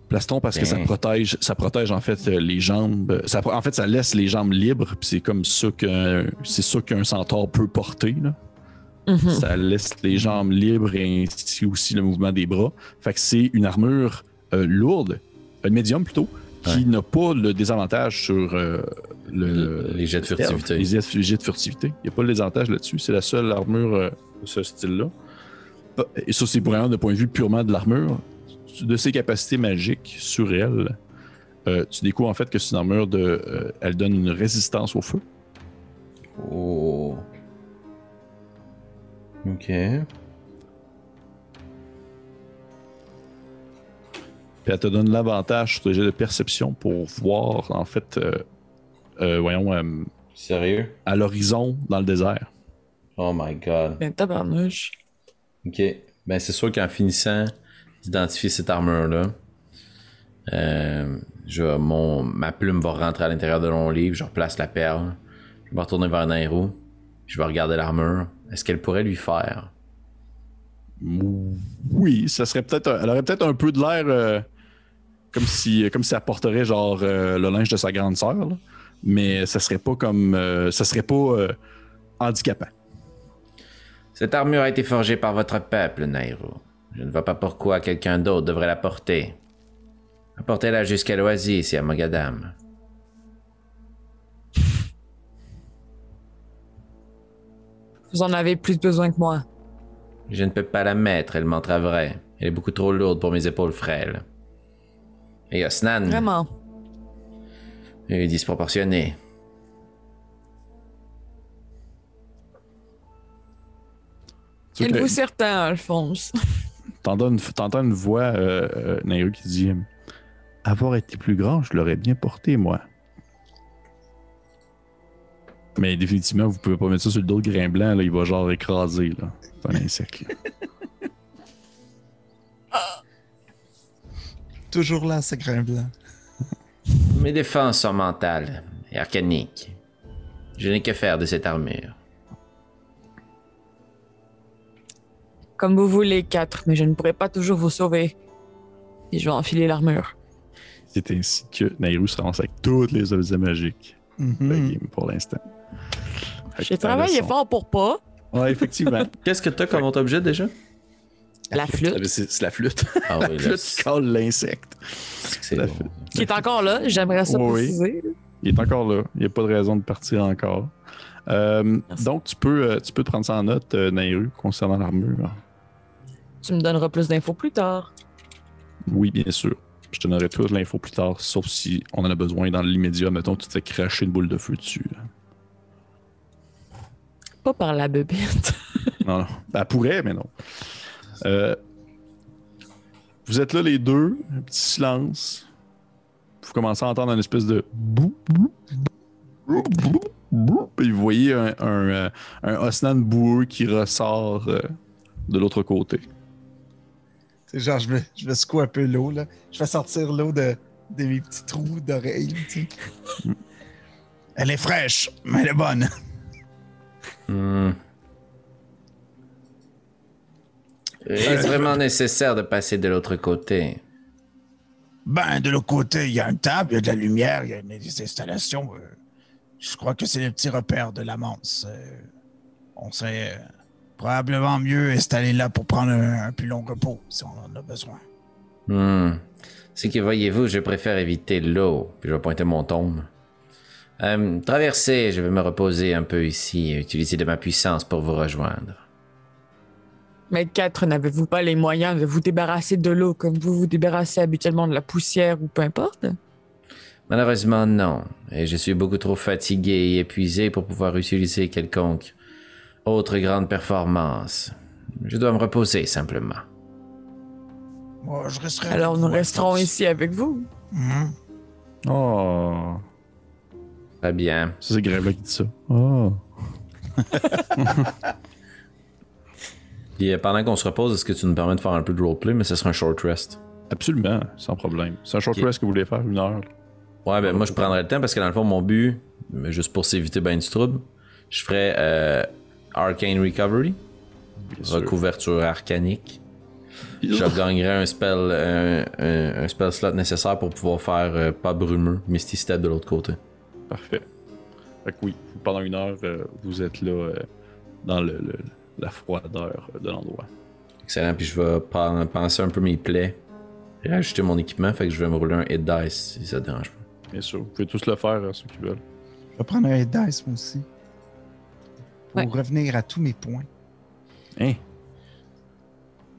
Plastron parce que ça Bien. protège, ça protège en fait euh, les jambes. Ça, en fait, ça laisse les jambes libres. Puis c'est comme ça que c'est ça qu'un centaure peut porter. Là. Mhm. Ça laisse les jambes libres et ainsi aussi le mouvement des bras. Fait que c'est une armure euh, lourde, un médium plutôt, qui Ouais. n'a pas le désavantage sur euh, le, Les jets de furtivité. Les jets les jets de furtivité. Il n'y a pas le désavantage là-dessus. C'est la seule armure euh, de ce style-là. Et ça, c'est vraiment de point de vue purement de l'armure. De ses capacités magiques sur elle, euh, tu découvres en fait que c'est une armure de. euh, elle donne une résistance au feu. Oh. Ok. Puis elle te donne l'avantage sur tes jets de perception pour voir, en fait, euh, euh, voyons, euh, Sérieux? à l'horizon dans le désert. Oh my god. Ben, tabarnouche. Ok. Ben c'est sûr qu'en finissant d'identifier cette armure-là, euh, je, vais- mon, ma plume va rentrer à l'intérieur de mon livre, je replace la perle, je vais retourner vers Nairo, je vais regarder l'armure. Est-ce qu'elle pourrait lui faire? Oui, ça serait peut-être. Elle aurait peut-être un peu de l'air euh, comme si comme si elle porterait genre euh, le linge de sa grande sœur, là. mais ça serait pas comme euh, ça serait pas euh, handicapant. Cette armure a été forgée par votre peuple, Nairo. Je ne vois pas pourquoi quelqu'un d'autre devrait la porter. Apportez-la jusqu'à l'oasis et à Mogadam. Vous en avez plus besoin que moi. Je ne peux pas la mettre, elle m'entraverait. Elle est beaucoup trop lourde pour mes épaules frêles. Et Osnan Vraiment. est disproportionné. Tu vois que Êtes-vous certain, Alphonse? T'entends une, voix, euh, euh, Nairu, qui dit Avoir été plus grand, je l'aurais bien porté, moi. Mais définitivement, vous pouvez pas mettre ça sur le dos de grain blanc, là, il va genre écraser. là. C'est un insecte. Toujours là, ce grain blanc. Mes défenses sont mentales et arcaniques. Je n'ai que faire de cette armure. Comme vous voulez, quatre, mais je ne pourrai pas toujours vous sauver. Et je vais enfiler l'armure. C'est ainsi que Nairu se ramasse avec tous les objets magiques de la Mhm. game pour l'instant. J'ai travaillé fort pour pas. Ouais, effectivement. Qu'est-ce que t'as comme autre objet déjà? La flûte, c'est la flûte. Ah la oui, là, flûte qui colle l'insecte. c'est la bon. flûte. qui est encore là, j'aimerais ça Oui. préciser. Il est encore là. Il n'y a pas de raison de partir encore. Euh, donc, tu peux, euh, tu peux te prendre ça en note, euh, Nairu, concernant l'armure. Tu me donneras plus d'infos plus tard. Oui, bien sûr. Je te donnerai toute l'info plus tard, sauf si on en a besoin dans l'immédiat. Mettons, tu te fais cracher une boule de feu dessus. Pas par la bébête. Non, non. Ben, elle pourrait, mais non. Euh, vous êtes là les deux, un petit silence. Vous commencez à entendre une espèce de bou, bou, bou, bou, bou. Puis vous voyez un, un, euh, un Osnan boueux qui ressort euh, de l'autre côté. C'est genre, je me, je me secoue un peu l'eau, là. Je fais sortir l'eau de, de mes petits trous d'oreilles, tu sais. Elle est fraîche, mais elle est bonne. Hmm. Est-ce vraiment nécessaire de passer de l'autre côté Ben, de l'autre côté, il y a une table, il y a de la lumière, il y a des installations. euh, je crois que c'est le petit repère de l'amance. Euh, on euh, probablement mieux installé là pour prendre un, un plus long repos si on en a besoin. Hmm. C'est que voyez-vous, je préfère éviter l'eau. Puis je vais pointer mon tombe. Euh, traversez, je vais me reposer un peu ici et utiliser de ma puissance pour vous rejoindre. Mais quatre, n'avez-vous pas les moyens de vous débarrasser de l'eau comme vous vous débarrassez habituellement de la poussière ou peu importe? Malheureusement, non. Et je suis beaucoup trop fatigué et épuisé pour pouvoir utiliser quelconque autre grande performance. Je dois me reposer simplement. Moi, je resterai. Alors nous resterons ici avec vous. Mhm. Oh. Très bien. C'est Grave qui dit ça. Oh. Puis euh, pendant qu'on se repose, est-ce que tu nous permets de faire un peu de roleplay, mais ce sera un short rest? Absolument, sans problème. C'est un short rest que vous voulez faire, une heure? Ouais, ben moi je prendrais le temps parce que dans le fond, mon but, mais juste pour s'éviter ben du trouble, je ferais euh, Arcane Recovery, Bien sûr. recouverture arcanique. Je gagnerais un spell, un, un- un spell slot nécessaire pour pouvoir faire euh, pas brumeux, Misty Step de l'autre côté. Parfait. Fait que oui, pendant une heure, euh, vous êtes là euh, dans le, le- la froideur de l'endroit. Excellent, puis je vais pen- penser un peu mes plaies et ajouter mon équipement, fait que je vais me rouler un hit dice si ça te dérange pas. Bien sûr, vous pouvez tous le faire, ceux qui veulent. Je vais prendre un hit dice, moi aussi. Pour Ouais. revenir à tous mes points. Hein?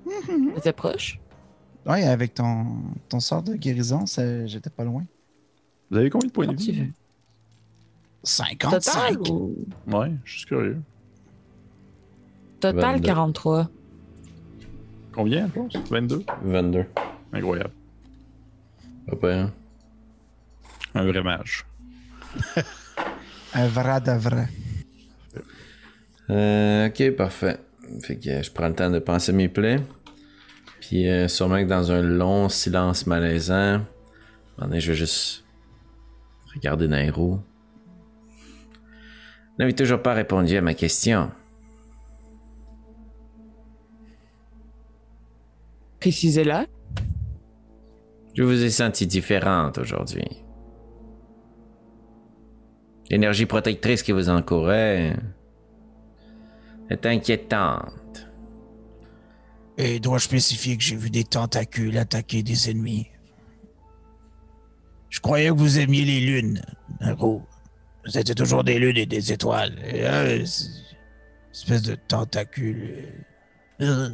C'était proche? Ouais, avec ton, ton sort de guérison, j'étais pas loin. Vous avez combien de points de vie? veux. 55. Total? Ou... Ouais, je suis curieux. Total 22. 43. Combien, je pense? 22? 22. Incroyable. Pas hein? Un vrai mage. Un vrai de vrai. Euh, ok, parfait. Fait que euh, je prends le temps de penser mes plaies. Puis euh, sûrement que dans un long silence malaisant, je vais juste regarder Nairo. Vous n'avez toujours pas répondu à ma question. Précisez-la. Je vous ai senti différente aujourd'hui. L'énergie protectrice qui vous encourait est inquiétante. Et dois-je spécifier que j'ai vu des tentacules attaquer des ennemis? Je croyais que vous aimiez les lunes, Naro. Vous étiez toujours des lunes et des étoiles. Et là, c'est- espèce de tentacules. euh.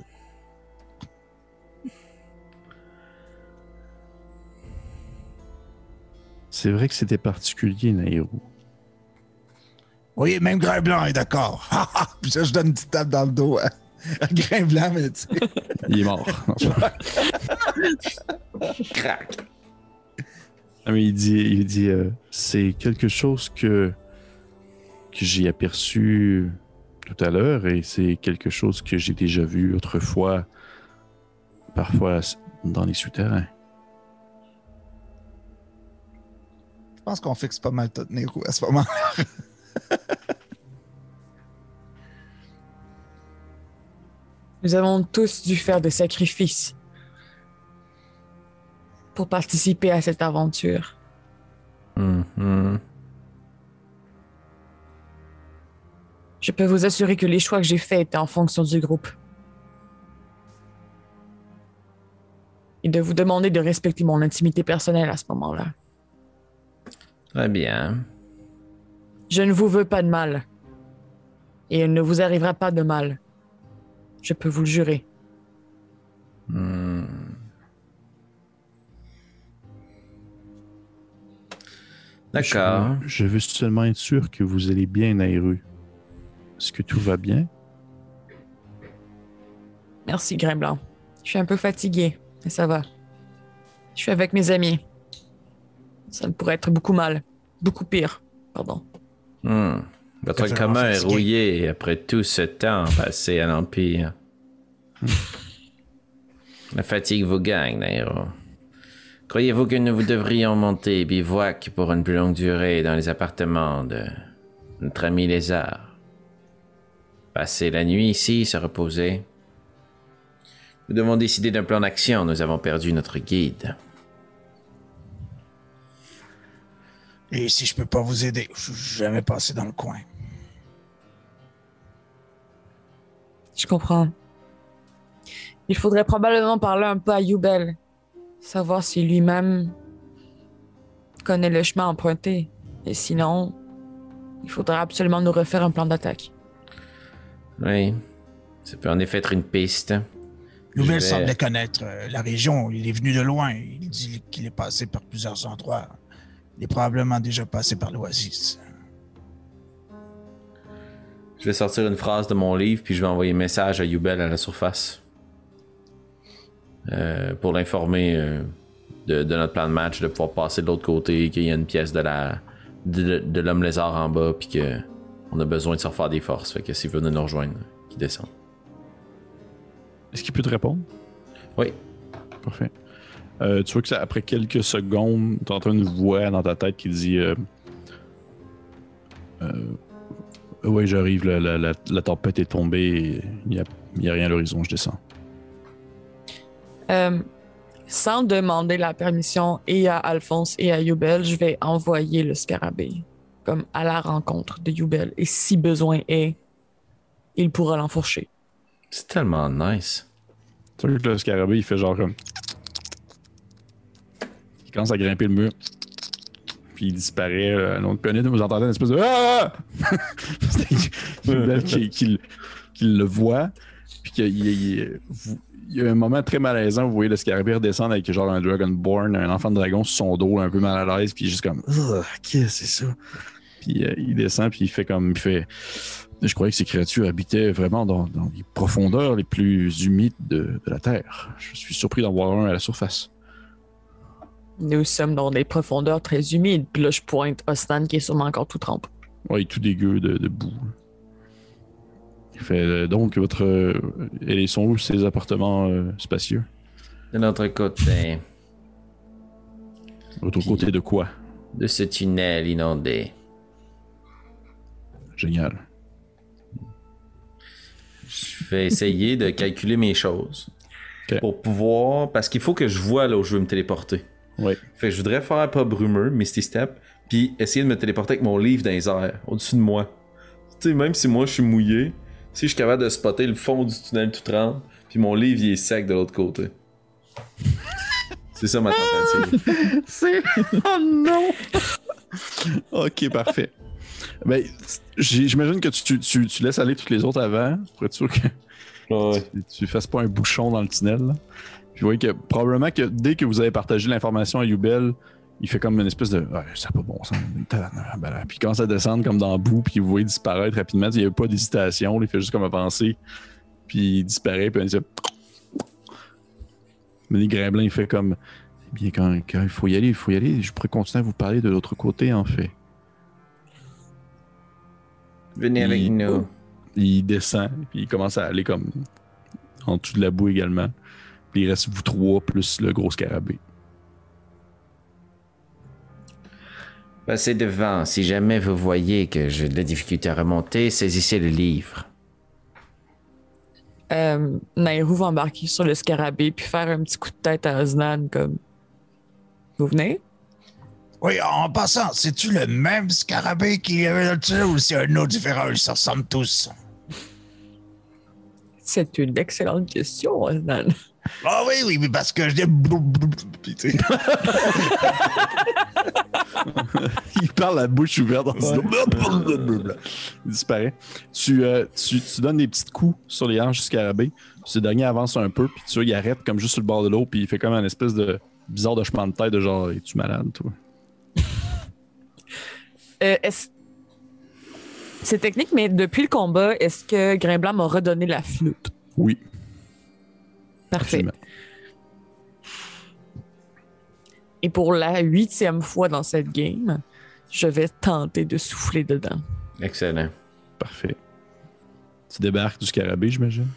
C'est vrai que c'était particulier, Nairo. Oui, même Grain Blanc est d'accord. Puis ça, je donne une petite tape dans le dos à, à Grain Blanc, mais tu sais. Il est mort. Crac! Ah, mais il dit, il dit euh, c'est quelque chose que, que j'ai aperçu tout à l'heure et c'est quelque chose que j'ai déjà vu autrefois, parfois dans les souterrains. Je pense qu'on fixe pas mal tout Nero à ce moment-là. Nous avons tous dû faire des sacrifices pour participer à cette aventure. Mhm. Je peux vous assurer que les choix que j'ai faits étaient en fonction du groupe. Et de vous demander de respecter mon intimité personnelle à ce moment-là. Très bien. Je ne vous veux pas de mal. Et il ne vous arrivera pas de mal. Je peux vous le jurer. Hmm. D'accord. Je, je veux seulement être sûr que vous allez bien, Nairo. Est-ce que tout va bien? Merci, Grain Blanc. Je suis un peu fatigué, mais ça va. Je suis avec mes amis. Ça ne pourrait être beaucoup mal. Beaucoup pire. Pardon. Hmm. Votre commun est rouillé après tout ce temps passé à l'Empire. La fatigue vous gagne, Nairo. Croyez-vous que nous vous devrions monter bivouac pour une plus longue durée dans les appartements de notre ami Lézard? Passer la nuit ici, se reposer? Nous devons décider d'un plan d'action. Nous avons perdu notre guide. Et si je peux pas vous aider, je suis jamais passé dans le coin. Je comprends. Il faudrait probablement parler un peu à Yubel. Savoir si lui-même connaît le chemin emprunté. Et sinon, il faudrait absolument nous refaire un plan d'attaque. Oui. Ça peut en effet être une piste. Je vais- semblait connaître euh, la région. Il est venu de loin. Il dit qu'il est passé par plusieurs endroits. Il est probablement déjà passé par l'Oasis. Je vais sortir une phrase de mon livre, puis je vais envoyer un message à Yubel à la surface. Euh, pour l'informer euh, de, de notre plan de match, de pouvoir passer de l'autre côté, qu'il y a une pièce de la de, de l'homme lézard en bas, puis que on a besoin de se refaire des forces. Fait que s'il veut nous rejoindre, qu'il descende. Est-ce qu'il peut te répondre? Oui. Parfait. Euh, tu vois que ça, après quelques secondes, tu entends une voix dans ta tête qui dit euh, euh, Oui, j'arrive, la, la- la- la tempête est tombée, il n'y a, a rien à l'horizon, je descends. Euh, sans demander la permission et à Alphonse et à Yubel, je vais envoyer le scarabée comme à la rencontre de Yubel. Et si besoin est, il pourra l'enfourcher. C'est tellement nice. Tu vois que le scarabée, il fait genre comme. Il commence à grimper le mur. Puis il disparaît. Euh, l'autre planète, vous entendez une espèce de. Ah! Qui, qui le- qui le voit. Puis qu'il il- y a un moment très malaisant. Vous voyez le scarabée redescendre avec genre un Dragonborn, un enfant de dragon sur son dos, un peu mal à l'aise. Puis juste comme. Ah, Qu'est-ce que c'est ça? Puis euh, il descend, puis il fait comme. Il fait. Je croyais que ces créatures habitaient vraiment dans, dans les profondeurs les plus humides de, de la Terre. Je suis surpris d'en voir un à la surface. Nous sommes dans des profondeurs très humides. Puis là, je pointe Ostan qui est sûrement encore tout trempé. Ouais, tout dégueu de, de boue. Il fait euh, donc votre. euh, et ils sont où ces appartements euh, spacieux? De notre côté, L'autre côté de quoi? De ce tunnel inondé, Génial. je vais essayer de calculer mes choses. Pour pouvoir. Parce qu'il faut que je vois là où je veux me téléporter. Ouais. Fait que je voudrais faire pas brumeux, Misty Step, puis essayer de me téléporter avec mon livre dans les airs, au-dessus de moi. Tu sais, même si moi je suis mouillé, si je suis capable de spotter le fond du tunnel tout tremble, puis mon livre il est sec de l'autre côté. C'est ça ma tentative. C'est. Oh non Ok, parfait. Ben, j'imagine que tu, tu- tu laisses aller toutes les autres avant, pour être sûr que. Ouais. tu, tu fasses pas un bouchon dans le tunnel. là? Puis vous voyez que probablement que dès que vous avez partagé l'information à Yubel, il fait comme une espèce de. Ouais, ça pas bon sens. ben. Puis il commence à descendre comme dans le bout, puis vous voyez disparaître rapidement. Il n'y a pas d'hésitation, il fait juste comme avancer. Puis il disparaît, puis il dit. Mais les Grimblin, il fait comme. Eh bien, quand, quand il faut y aller, il faut y aller. Je pourrais continuer à vous parler de l'autre côté, en fait. Venez avec Il- nous. Il descend, puis il commence à aller comme en dessous de la boue également. Puis il reste vous trois plus le gros scarabée. Passez devant. Si jamais vous voyez que j'ai de la difficulté à remonter, saisissez le livre. Euh, Nairou va embarquer sur le scarabée puis faire un petit coup de tête à Osnan comme. Vous venez? Oui, en passant, c'est-tu le même scarabée qu'il y avait dans le tunnel ou c'est un autre différent? Ils se ressemblent tous. C'est une excellente question, Osnan. Ah oui, oui, oui, parce que je dis... Il parle la bouche ouverte. En il disparaît. Tu, euh, tu, tu donnes des petits coups sur les hanches du scarabée. Ce dernier avance un peu, puis tu vois, il arrête comme juste sur le bord de l'eau, puis il fait comme un espèce de bizarre de chemin de tête de genre, es-tu malade, toi? Euh, est-ce- C'est technique, mais depuis le combat, est-ce que Grimblanc m'a redonné la flûte? Oui, Parfait. absolument. Et pour la huitième fois dans cette game, je vais tenter de souffler dedans. Excellent. Parfait. Tu débarques du scarabée, j'imagine?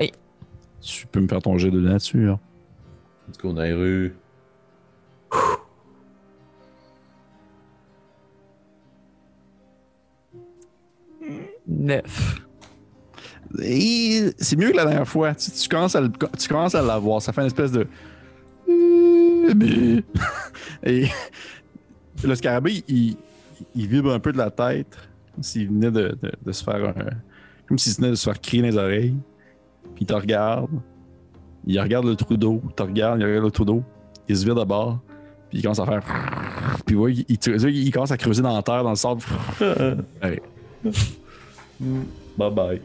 Oui. Tu peux me faire ton jet de nature. Let's go dans les rues. Neuf. Et c'est mieux que la dernière fois. Tu, tu commences à tu commences à l'avoir. Ça fait une espèce de. Et le scarabée, il, il vibre un peu de la tête, comme s'il venait de, de- de se faire un. Comme s'il venait de se faire crier dans les oreilles. Puis il te regarde. Il regarde le trou d'eau. Il te regarde, il regarde le trou d'eau. Il se vire de bord. Puis il commence à faire. Puis ouais, il, il- il commence à creuser dans la terre, dans le sable. Ouais. Bye bye.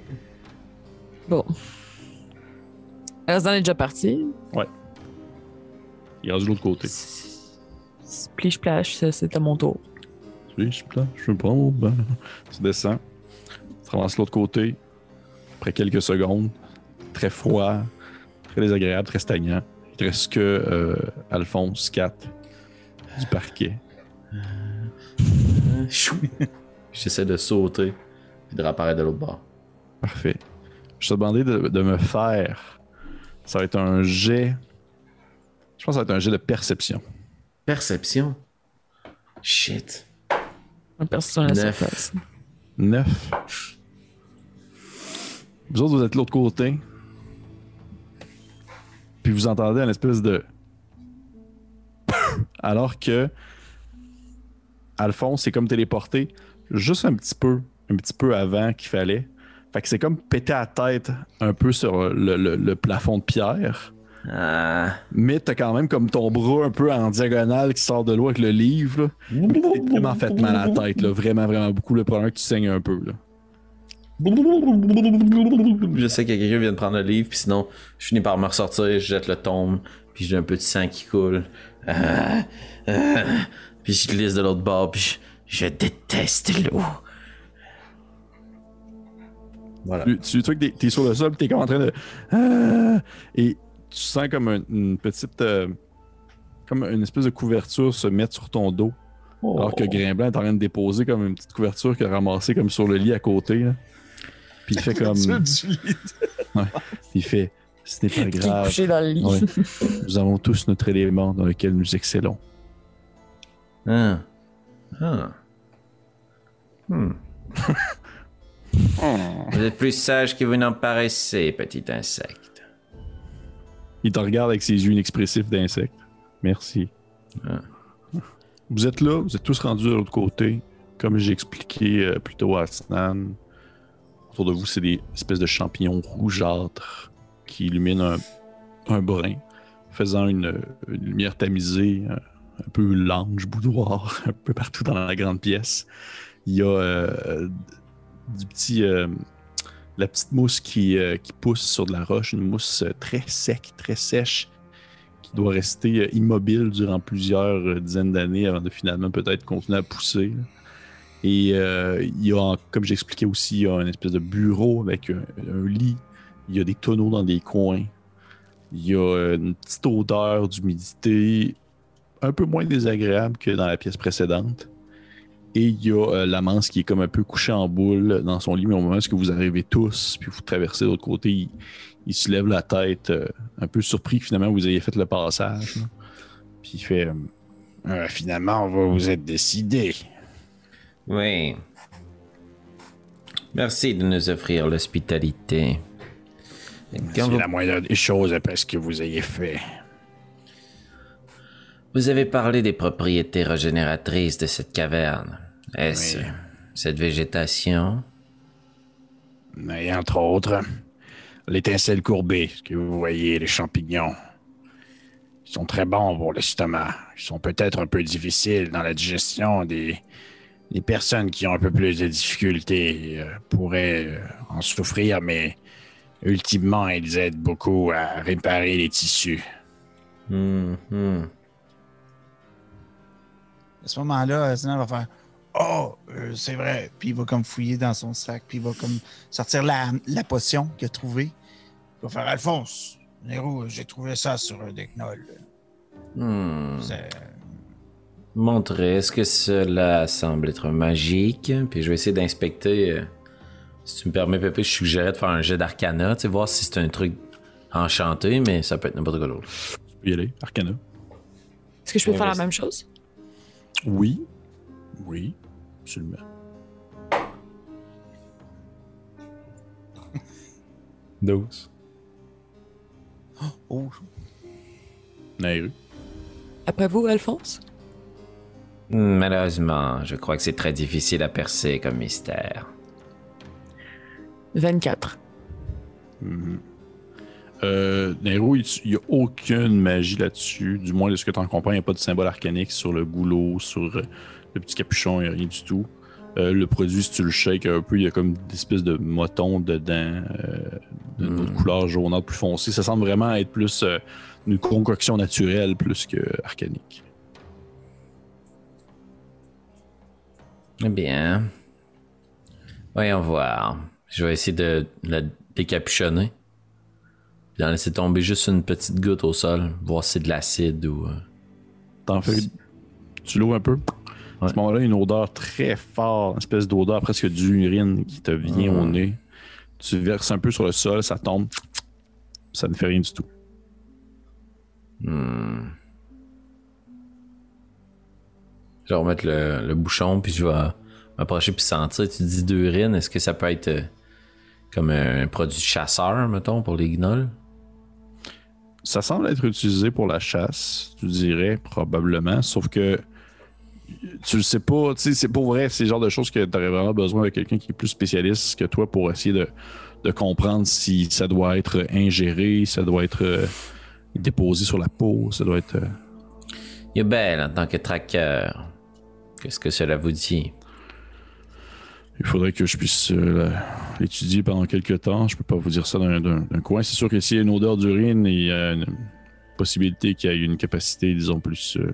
Bon. Reste est déjà parti. Il est rendu de l'autre côté. Splish splash, c'est à mon tour. Oui, je plane, je veux pas. Ben, tu descends. Tu de l'autre côté. Après quelques secondes, très froid, très désagréable, très stagnant. Il te reste que euh, Alphonse 4 du parquet. Chou. J'essaie de sauter puis de réapparaître de l'autre bord. Parfait. Je t'ai demandé de, de me faire. Ça va être un jet. Je pense que ça va être un jet de perception. Perception? Shit. Un personne à la Neuf. surface. 9. Vous autres, vous êtes de l'autre côté. Puis vous entendez un espèce de. Alors que. Alphonse est comme téléporté juste un petit peu, un petit peu avant qu'il fallait. Fait que c'est comme pété à la tête un peu sur le, le- le plafond de pierre. Ah. Mais t'as quand même comme ton bras un peu en diagonale qui sort de l'eau avec le livre. C'est vraiment fait mal à la tête, là. Vraiment, vraiment beaucoup. Le problème que tu saignes un peu, là. Je sais que quelqu'un vient de prendre le livre, puis sinon, je finis par me ressortir, je jette le tombe, puis j'ai un peu de sang qui coule. Ah, ah, puis je glisse de l'autre bord, puis je, je déteste l'eau. Voilà. Tu, tu, tu vois que t'es, t'es sur le sol, pis t'es comme en train de. Ah! et tu sens comme un- une petite. euh, comme une espèce de couverture se mettre sur ton dos. Alors que Grimblanc est en train de déposer comme une petite couverture qu'il a ramassée comme sur le lit à côté. là. Puis il fait comme. il fait. Ce n'est pas grave. couché dans le lit. Ouais. Nous avons tous notre élément dans lequel nous excellons. Ah. Ah. Hmm. Vous êtes plus sage que vous n'en paraissez, petit insecte. Il te regarde avec ses yeux inexpressifs d'insecte. Merci. Ah. Vous êtes là, vous êtes tous rendus de l'autre côté. Comme j'ai expliqué euh, plus tôt à Snan, autour de vous, c'est des espèces de champignons rougeâtres qui illuminent un, un brin, faisant une, une lumière tamisée, un, un peu l'ange boudoir, un peu partout dans la grande pièce. Il y a euh, du petit. euh, la petite mousse qui, euh, qui pousse sur de la roche, une mousse euh, très sec, très sèche, qui doit rester immobile durant plusieurs dizaines d'années avant de finalement peut-être continuer à pousser. Et il y a, comme j'expliquais aussi, il y a une espèce de bureau avec un, lit. Il y a des tonneaux dans des coins. Il y a une petite odeur d'humidité un peu moins désagréable que dans la pièce précédente. Et il y a euh, la manse qui est comme un peu couchée en boule dans son lit, mais au moment où vous arrivez tous, puis vous traversez de l'autre côté, il, il se lève la tête, euh, un peu surpris que finalement vous ayez fait le passage. là. Puis il fait euh, Euh, finalement, vous vous êtes décidé. Oui. Merci de nous offrir l'hospitalité. C'est vous, la moindre des choses après ce que vous ayez fait. vous avez parlé des propriétés régénératrices de cette caverne, est-ce Oui. cette végétation? Et entre autres, l'étincelle courbée, ce que vous voyez, les champignons. Ils sont très bons pour l'estomac. Ils sont peut-être un peu difficiles dans la digestion des, des personnes qui ont un peu plus de difficultés euh, pourraient euh, en souffrir, mais ultimement, ils aident beaucoup à réparer les tissus. Hmm, hmm. À ce moment-là, Sinan va faire Oh, euh, c'est vrai. Puis il va comme fouiller dans son sac, puis il va comme sortir la, la potion qu'il a trouvée. Il va faire Alphonse, Nero, j'ai trouvé ça sur un Decknoll. Hmm. Montrez, est-ce que cela semble être magique? Puis je vais essayer d'inspecter. euh, si tu me permets, Pépé, je suggérais de faire un jet d'arcana, tu sais, voir si c'est un truc enchanté, mais ça peut être n'importe quoi d'autre. Tu peux y aller, Arcana. Est-ce que je peux faire la même chose? Oui. Oui, absolument. 12. Oh, Nairu. Après vous, Alphonse? Malheureusement, je crois que c'est très difficile à percer comme mystère. 24. Euh, Nairu, il n'y a aucune magie là-dessus. Du moins, de ce que tu en comprends, il n'y a pas de symbole arcanique sur le goulot, sur euh, le petit capuchon, il n'y a rien du tout. Euh, le produit, si tu le shakes un peu, il y a comme des espèces de motons dedans, euh, d'une autre couleur jaunâtre plus foncée. Ça semble vraiment être plus euh, une concoction naturelle plus que arcanique. Eh bien. Voyons voir. Je vais essayer de la décapuchonner. Puis d'en laisser tomber juste une petite goutte au sol. Voir si c'est de l'acide ou. euh, T'en fais. Tu l'ouvres un peu? À ce moment-là, une odeur très forte, une espèce d'odeur presque d'urine qui te vient au nez. Tu verses un peu sur le sol, ça tombe. Ça ne fait rien du tout. hmm. Je vais remettre le, le bouchon, puis je vais m'approcher puis sentir. Tu dis d'urine, est-ce que ça peut être euh, comme un produit chasseur, mettons, pour les gnolls? Ça semble être utilisé pour la chasse, tu dirais, probablement. Sauf que tu le sais pas, tu sais, c'est pour vrai, c'est le genre de choses que tu aurais vraiment besoin de quelqu'un qui est plus spécialiste que toi pour essayer de, de comprendre si ça doit être ingéré, ça doit être euh, déposé sur la peau, ça doit être. euh, belle en tant que traqueur. Qu'est-ce que cela vous dit? Il faudrait que je puisse euh, l'étudier pendant quelques temps. Je peux pas vous dire ça d'un coin. C'est sûr que s'il y a une odeur d'urine, il y a une possibilité qu'il y ait une capacité, disons, plus euh,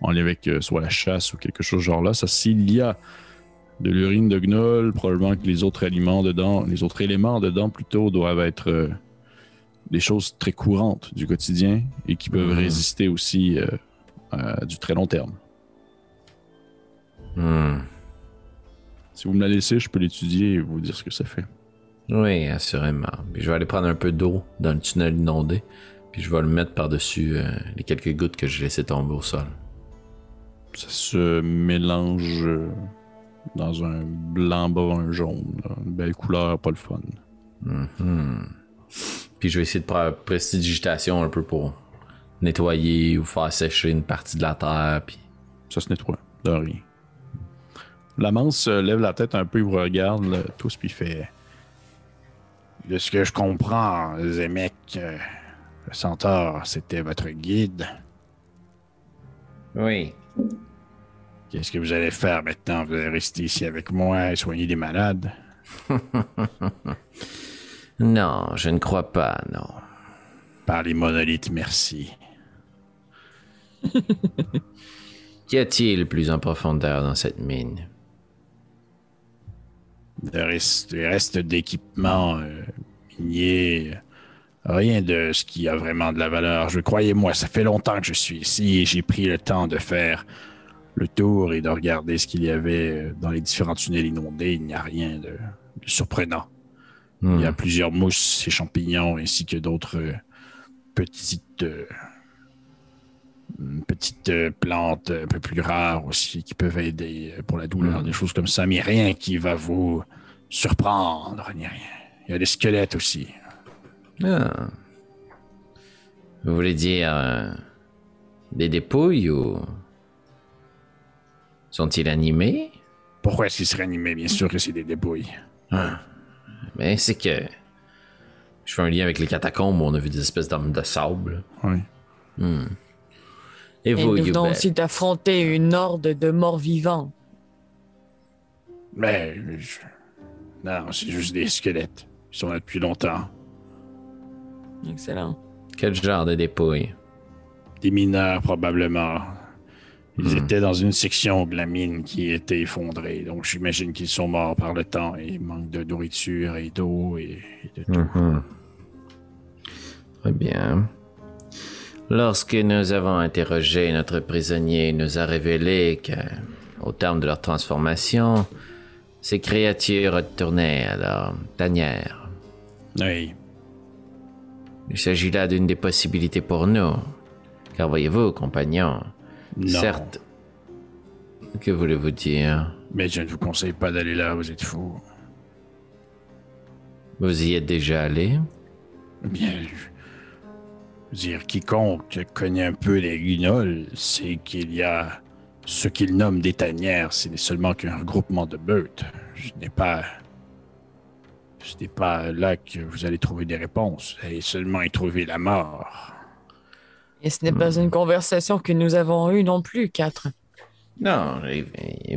en lien avec euh, soit la chasse ou quelque chose genre là. Ça, s'il y a de l'urine de gnoll, probablement que les autres aliments dedans, les autres éléments dedans plutôt doivent être euh, des choses très courantes du quotidien et qui peuvent Mhm. résister aussi euh, à du très long terme. Hmm. Si vous me la laissez, je peux l'étudier et vous dire ce que ça fait. Oui, assurément. Puis je vais aller prendre un peu d'eau dans le tunnel inondé, puis je vais le mettre par-dessus euh, les quelques gouttes que j'ai laissées tomber au sol. Ça se mélange euh, dans un blanc brun jaune. là. Une belle couleur, pas le fun. Mhm. Puis je vais essayer de faire prestidigitation un peu pour nettoyer ou faire sécher une partie de la terre. Puis Ça se nettoie, de rien. La manse euh, lève la tête un peu, il vous regarde là, tous, puis il fait De ce que je comprends, Zemek, euh, le centaure, c'était votre guide. oui. Qu'est-ce que vous allez faire maintenant? Vous allez rester ici avec moi et soigner des malades? Non, je ne crois pas, non. Par les monolithes, merci. Qu'y a-t-il plus en profondeur dans cette mine? Des restes, d'équipements euh, miniers. euh, Rien de ce qui a vraiment de la valeur. Je croyez-moi, ça fait longtemps que je suis ici et j'ai pris le temps de faire le tour et de regarder ce qu'il y avait euh, dans les différents tunnels inondés. Il n'y a rien de, de surprenant. Hmm. Il y a plusieurs mousses et champignons ainsi que d'autres euh, petites euh, petites plantes un peu plus rares aussi qui peuvent aider pour la douleur, des choses comme ça, mais rien qui va vous surprendre, ni rien. Il y a des squelettes aussi. Ah. Vous voulez dire euh, des dépouilles ou sont-ils animés? Pourquoi est-ce qu'ils seraient animés? Bien sûr que c'est des débouilles. Mais c'est que je fais un lien avec les catacombes où on a vu des espèces d'hommes de sable. Oui. Et Et vous, nous venons aussi d'affronter une horde de morts vivants. Mais je- non, c'est juste des squelettes. Ils sont là depuis longtemps. Excellent. Quel genre de dépouilles Des mineurs probablement. Ils étaient dans une section de la mine qui était effondrée, donc j'imagine qu'ils sont morts par le temps et ils manquent de nourriture et d'eau et, et de tout. Mhm. Très bien. Lorsque nous avons interrogé notre prisonnier, il nous a révélé que, au terme de leur transformation, ces créatures retournaient à leur tanière. Oui. Il s'agit là d'une des possibilités pour nous. Car voyez-vous, compagnon, Non. certes, que voulez-vous dire? Mais je ne vous conseille pas d'aller là, vous êtes fous. Vous y êtes déjà allé? Bien, je veux dire, quiconque connaît un peu les guignols sait qu'il y a ce qu'ils nomment des tanières, ce n'est seulement qu'un regroupement de meutes. Je n'ai pas. Ce n'est pas là que vous allez trouver des réponses. Vous allez seulement y trouver la mort. Et ce n'est pas une conversation que nous avons eue non plus, quatre. Non,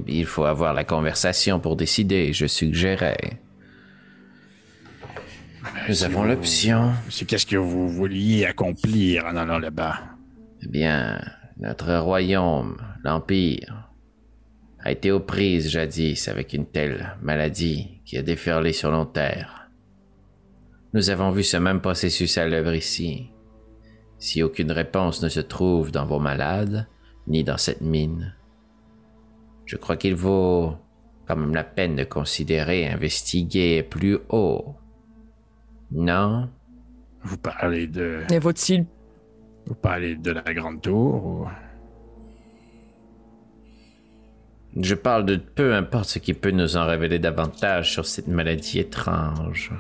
il- faut avoir la conversation pour décider, je suggérais. Nous si avons vous- l'option. C'est qu'est-ce que vous vouliez accomplir en allant là-bas? Eh bien, notre royaume, l'Empire, a été aux prises jadis avec une telle maladie qui a déferlé sur nos terres. Nous avons vu ce même processus à l'œuvre ici. Si aucune réponse ne se trouve dans vos malades, ni dans cette mine, je crois qu'il vaut quand même la peine de considérer investiguer plus haut. Non? Vous parlez de. Mais vaut-il Vous parlez de la grande tour ou... Je parle de peu importe ce qui peut nous en révéler davantage sur cette maladie étrange.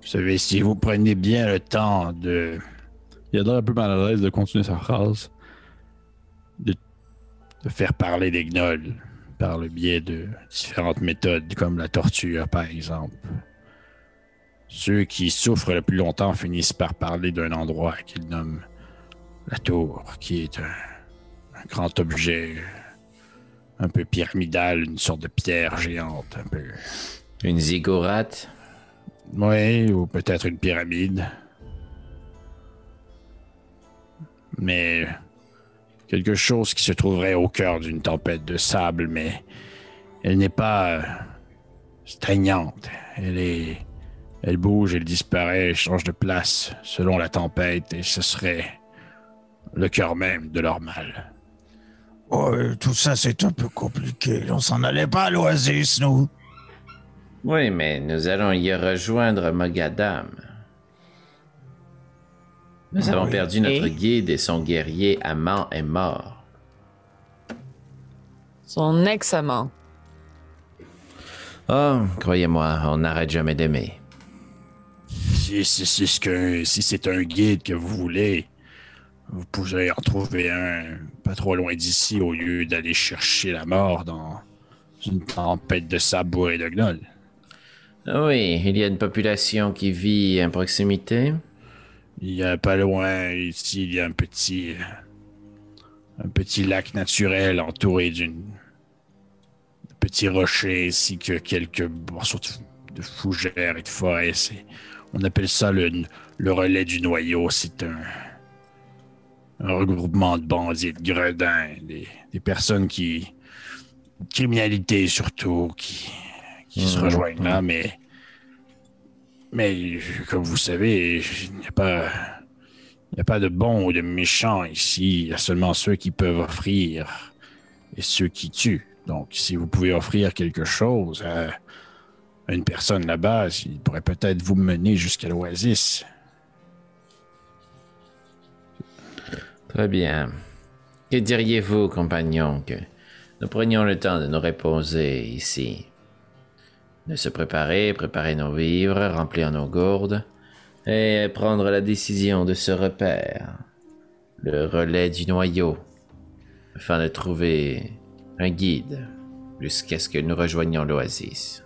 Vous savez, si vous prenez bien le temps de. Il a l'air un peu mal à l'aise de continuer sa phrase. de faire parler les gnolls par le biais de différentes méthodes, comme la torture, par exemple. Ceux qui souffrent le plus longtemps finissent par parler d'un endroit qu'ils nomment la tour, qui est un, un grand objet un peu pyramidal, une sorte de pierre géante, un peu. Une ziggourate? Oui, ou peut-être une pyramide. Mais quelque chose qui se trouverait au cœur d'une tempête de sable, mais elle n'est pas euh, stagnante. Elle est. Elle bouge, elle disparaît, elle change de place selon la tempête, et ce serait le cœur même de leur mal. Oh, euh, tout ça, c'est un peu compliqué. On s'en allait pas à l'Oasis, nous. Oui, mais nous allons y rejoindre Mogadam. Nous avons oui. perdu notre Et? guide et son guerrier amant est mort. son ex-amant? Oh, croyez-moi, on n'arrête jamais d'aimer. Si, si, si, ce que- si c'est un guide que vous voulez, vous pourrez en trouver un pas trop loin d'ici au lieu d'aller chercher la mort dans une tempête de sable bourré de gnolls. Oui, il y a une population qui vit à proximité. Il y a pas loin ici, il y a un petit un petit lac naturel entouré d'une de petits rochers ainsi que quelques morceaux de, fougères et de forêt. C'est- on appelle ça le, le relais du noyau. C'est un, un regroupement de bandits, de gredins, des, des personnes qui criminalité surtout qui qui se Mhm. rejoignent là, mais mais comme vous savez, il n'y a pas a pas de bons ou de méchants ici. Il y a seulement ceux qui peuvent offrir et ceux qui tuent. Donc, si vous pouvez offrir quelque chose à une personne là-bas, il pourrait peut-être vous mener jusqu'à l'oasis. Très bien. Que diriez-vous, compagnon, que nous prenions le temps de nous reposer ici, de se préparer, préparer nos vivres, remplir nos gourdes, et prendre la décision de ce repère, le relais du noyau, afin de trouver un guide jusqu'à ce que nous rejoignions l'oasis.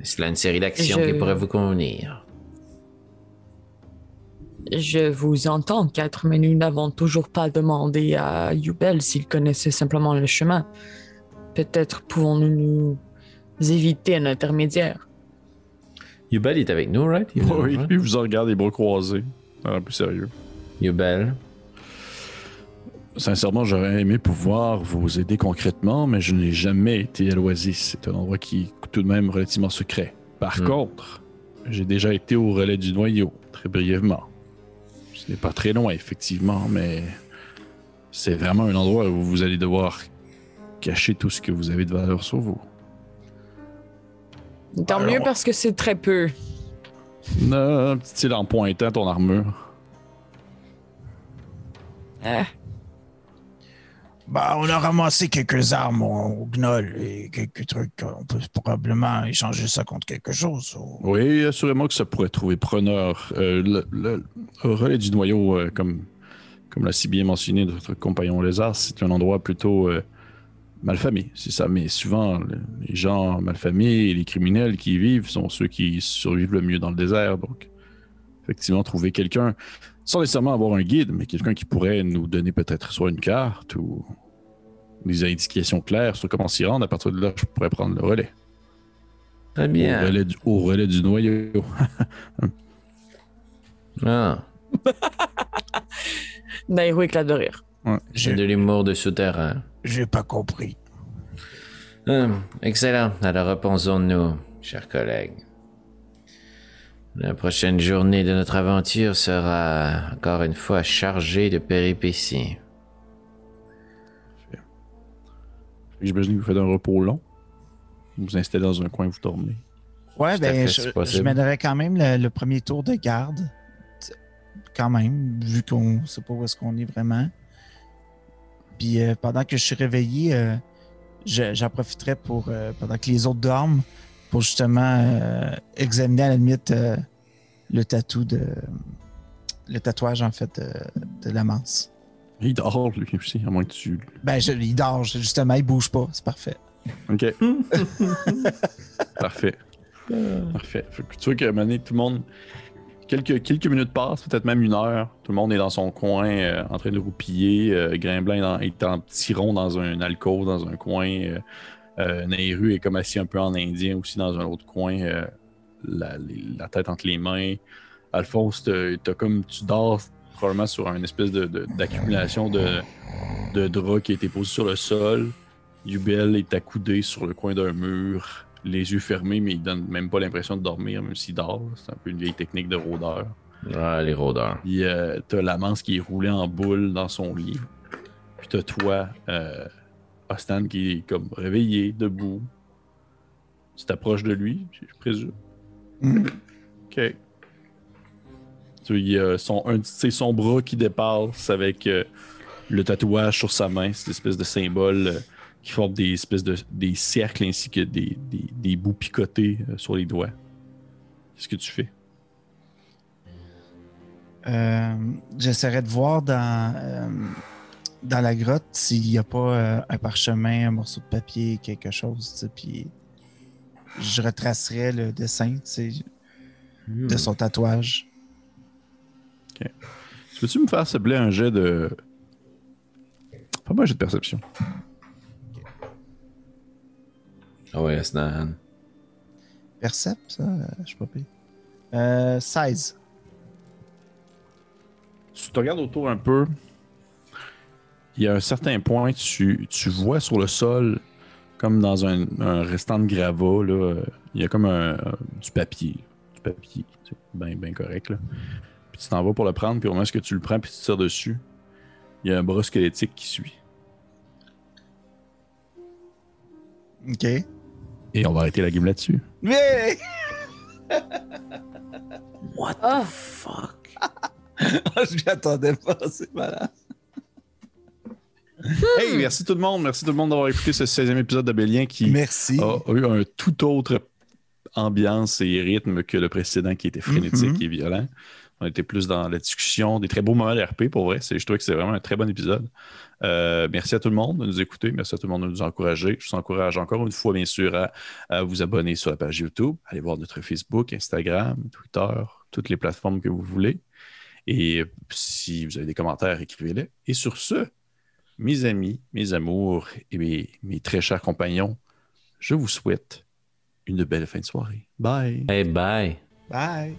Est-ce là une série d'actions Je- qui pourrait vous convenir? Je vous entends, quatre, mais nous n'avons toujours pas demandé à Yubel s'il connaissait simplement le chemin. Peut-être pouvons-nous nous éviter un intermédiaire. Yubel est avec nous, right? Il Oui, right? lui, vous en regardez les bras croisés. Un peu sérieux. Yubel. Sincèrement, j'aurais aimé pouvoir vous aider concrètement, mais je n'ai jamais été à l'Oasis. C'est un endroit qui est tout de même relativement secret. Par Hmm. contre, j'ai déjà été au relais du noyau, très brièvement. Ce n'est pas très loin, effectivement, mais c'est vraiment un endroit où vous allez devoir cacher tout ce que vous avez de valeur sur vous. Tant Alors- mieux parce que c'est très peu. Non, petit en pointant ton armure. Ah, Ben, Bah, on a ramassé quelques armes au, au gnoll et quelques trucs. On peut probablement échanger ça contre quelque chose. ou- Oui, assurément que ça pourrait trouver preneur. Euh, le, le- le relais du noyau, euh, comme, comme l'a si bien mentionné notre compagnon Lézard, c'est un endroit plutôt euh, malfamé. C'est ça, mais souvent, le- les gens malfamés et les criminels qui y vivent sont ceux qui survivent le mieux dans le désert. Donc, effectivement, trouver quelqu'un, sans nécessairement avoir un guide, mais quelqu'un qui pourrait nous donner peut-être soit une carte ou des indications claires sur comment s'y rendre, à partir de là, je pourrais prendre le relais. Très Au bien. relais du, au relais du noyau. Ah, Nairo éclate de rire. J'ai de l'humour de souterrain. J'ai pas compris. Hum, excellent. Alors reposons-nous, chers collègues. La prochaine journée de notre aventure sera encore une fois chargée de péripéties. J'imagine que vous faites un repos long. Vous vous installez dans un coin, vous dormez. Ouais, ben, fait, je, je mènerais quand même le, le premier tour de garde. Quand même, vu qu'on sait pas où est-ce qu'on est vraiment. Puis euh, pendant que je suis réveillé, euh, je- j'en profiterai pour, euh, pendant que les autres dorment, pour justement euh, examiner à la limite euh, le tatou de. Le tatouage, en fait, de, de la manse. Il dort, lui aussi, à moins que tu. Ben, je, il dort, justement, il bouge pas, c'est parfait. Ok. Parfait. Parfait. Fait que tu vois qu'à un moment donné, tout le monde. Quelques, quelques minutes passent, peut-être même une heure. Tout le monde est dans son coin, euh, en train de roupiller. Euh, est en petit rond dans un alcôve, dans un coin. Euh, euh, Nehru est comme assis un peu en indien aussi dans un autre coin, euh, la, tête entre les mains. Alphonse, t'as comme tu dors probablement sur une espèce de- de- d'accumulation de, de draps qui a été posé sur le sol. Yubel est accoudé sur le coin d'un mur, les yeux fermés, mais il donne même pas l'impression de dormir, même s'il dort. C'est un peu une vieille technique de rôdeur. Ah, les rôdeurs. Puis euh, t'as la manse qui est roulée en boule dans son lit. Puis t'as toi, euh, Ostan, qui est comme réveillé, debout. Tu t'approches de lui, je présume. Mm. Ok. Tu y a son, un, c'est son bras qui dépasse avec euh, le tatouage sur sa main, cette espèce de symbole euh, qui forme des espèces de des cercles ainsi que des, des, des bouts picotés euh, sur les doigts. Qu'est-ce que tu fais? Euh, J'essaierai de voir dans, euh, dans la grotte s'il n'y a pas euh, un parchemin, un morceau de papier, quelque chose. Puis je retracerai le dessin de son tatouage. Peux-tu me faire, s'il un jet de. Pas moi un jet de perception. Ah ouais, Snan. Percept, ça, euh, je sais pas pire. Euh, 16. Tu te regardes autour un peu. Il y a un certain point, tu, tu vois sur le sol, comme dans un, un restant de gravat, là, il y a comme un, euh, du papier. Du papier, bien ben correct. Là. Puis tu t'en vas pour le prendre, puis au moment où tu le prends, puis tu tires dessus, il y a un bras squelettique qui suit. OK. Et on va arrêter la game là-dessus. Mais What Ah. the fuck? je m'y attendais pas, c'est malade. Hey, merci tout le monde. Merci tout le monde d'avoir écouté ce 16e épisode de Bélien qui Merci. a, eu un tout autre ambiance et rythme que le précédent qui était frénétique Mhm. et violent. On était plus dans la discussion, des très beaux moments d'RP pour vrai. C'est- Je trouvais que c'est vraiment un très bon épisode. Euh, merci à tout le monde de nous écouter. Merci à tout le monde de nous encourager. Je vous encourage encore une fois, bien sûr, à, à vous abonner sur la page YouTube. Allez voir notre Facebook, Instagram, Twitter, toutes les plateformes que vous voulez. Et si vous avez des commentaires, écrivez-les. Et sur ce, mes amis, mes amours et mes, mes très chers compagnons, je vous souhaite une belle fin de soirée. Bye. Hey, bye. Bye.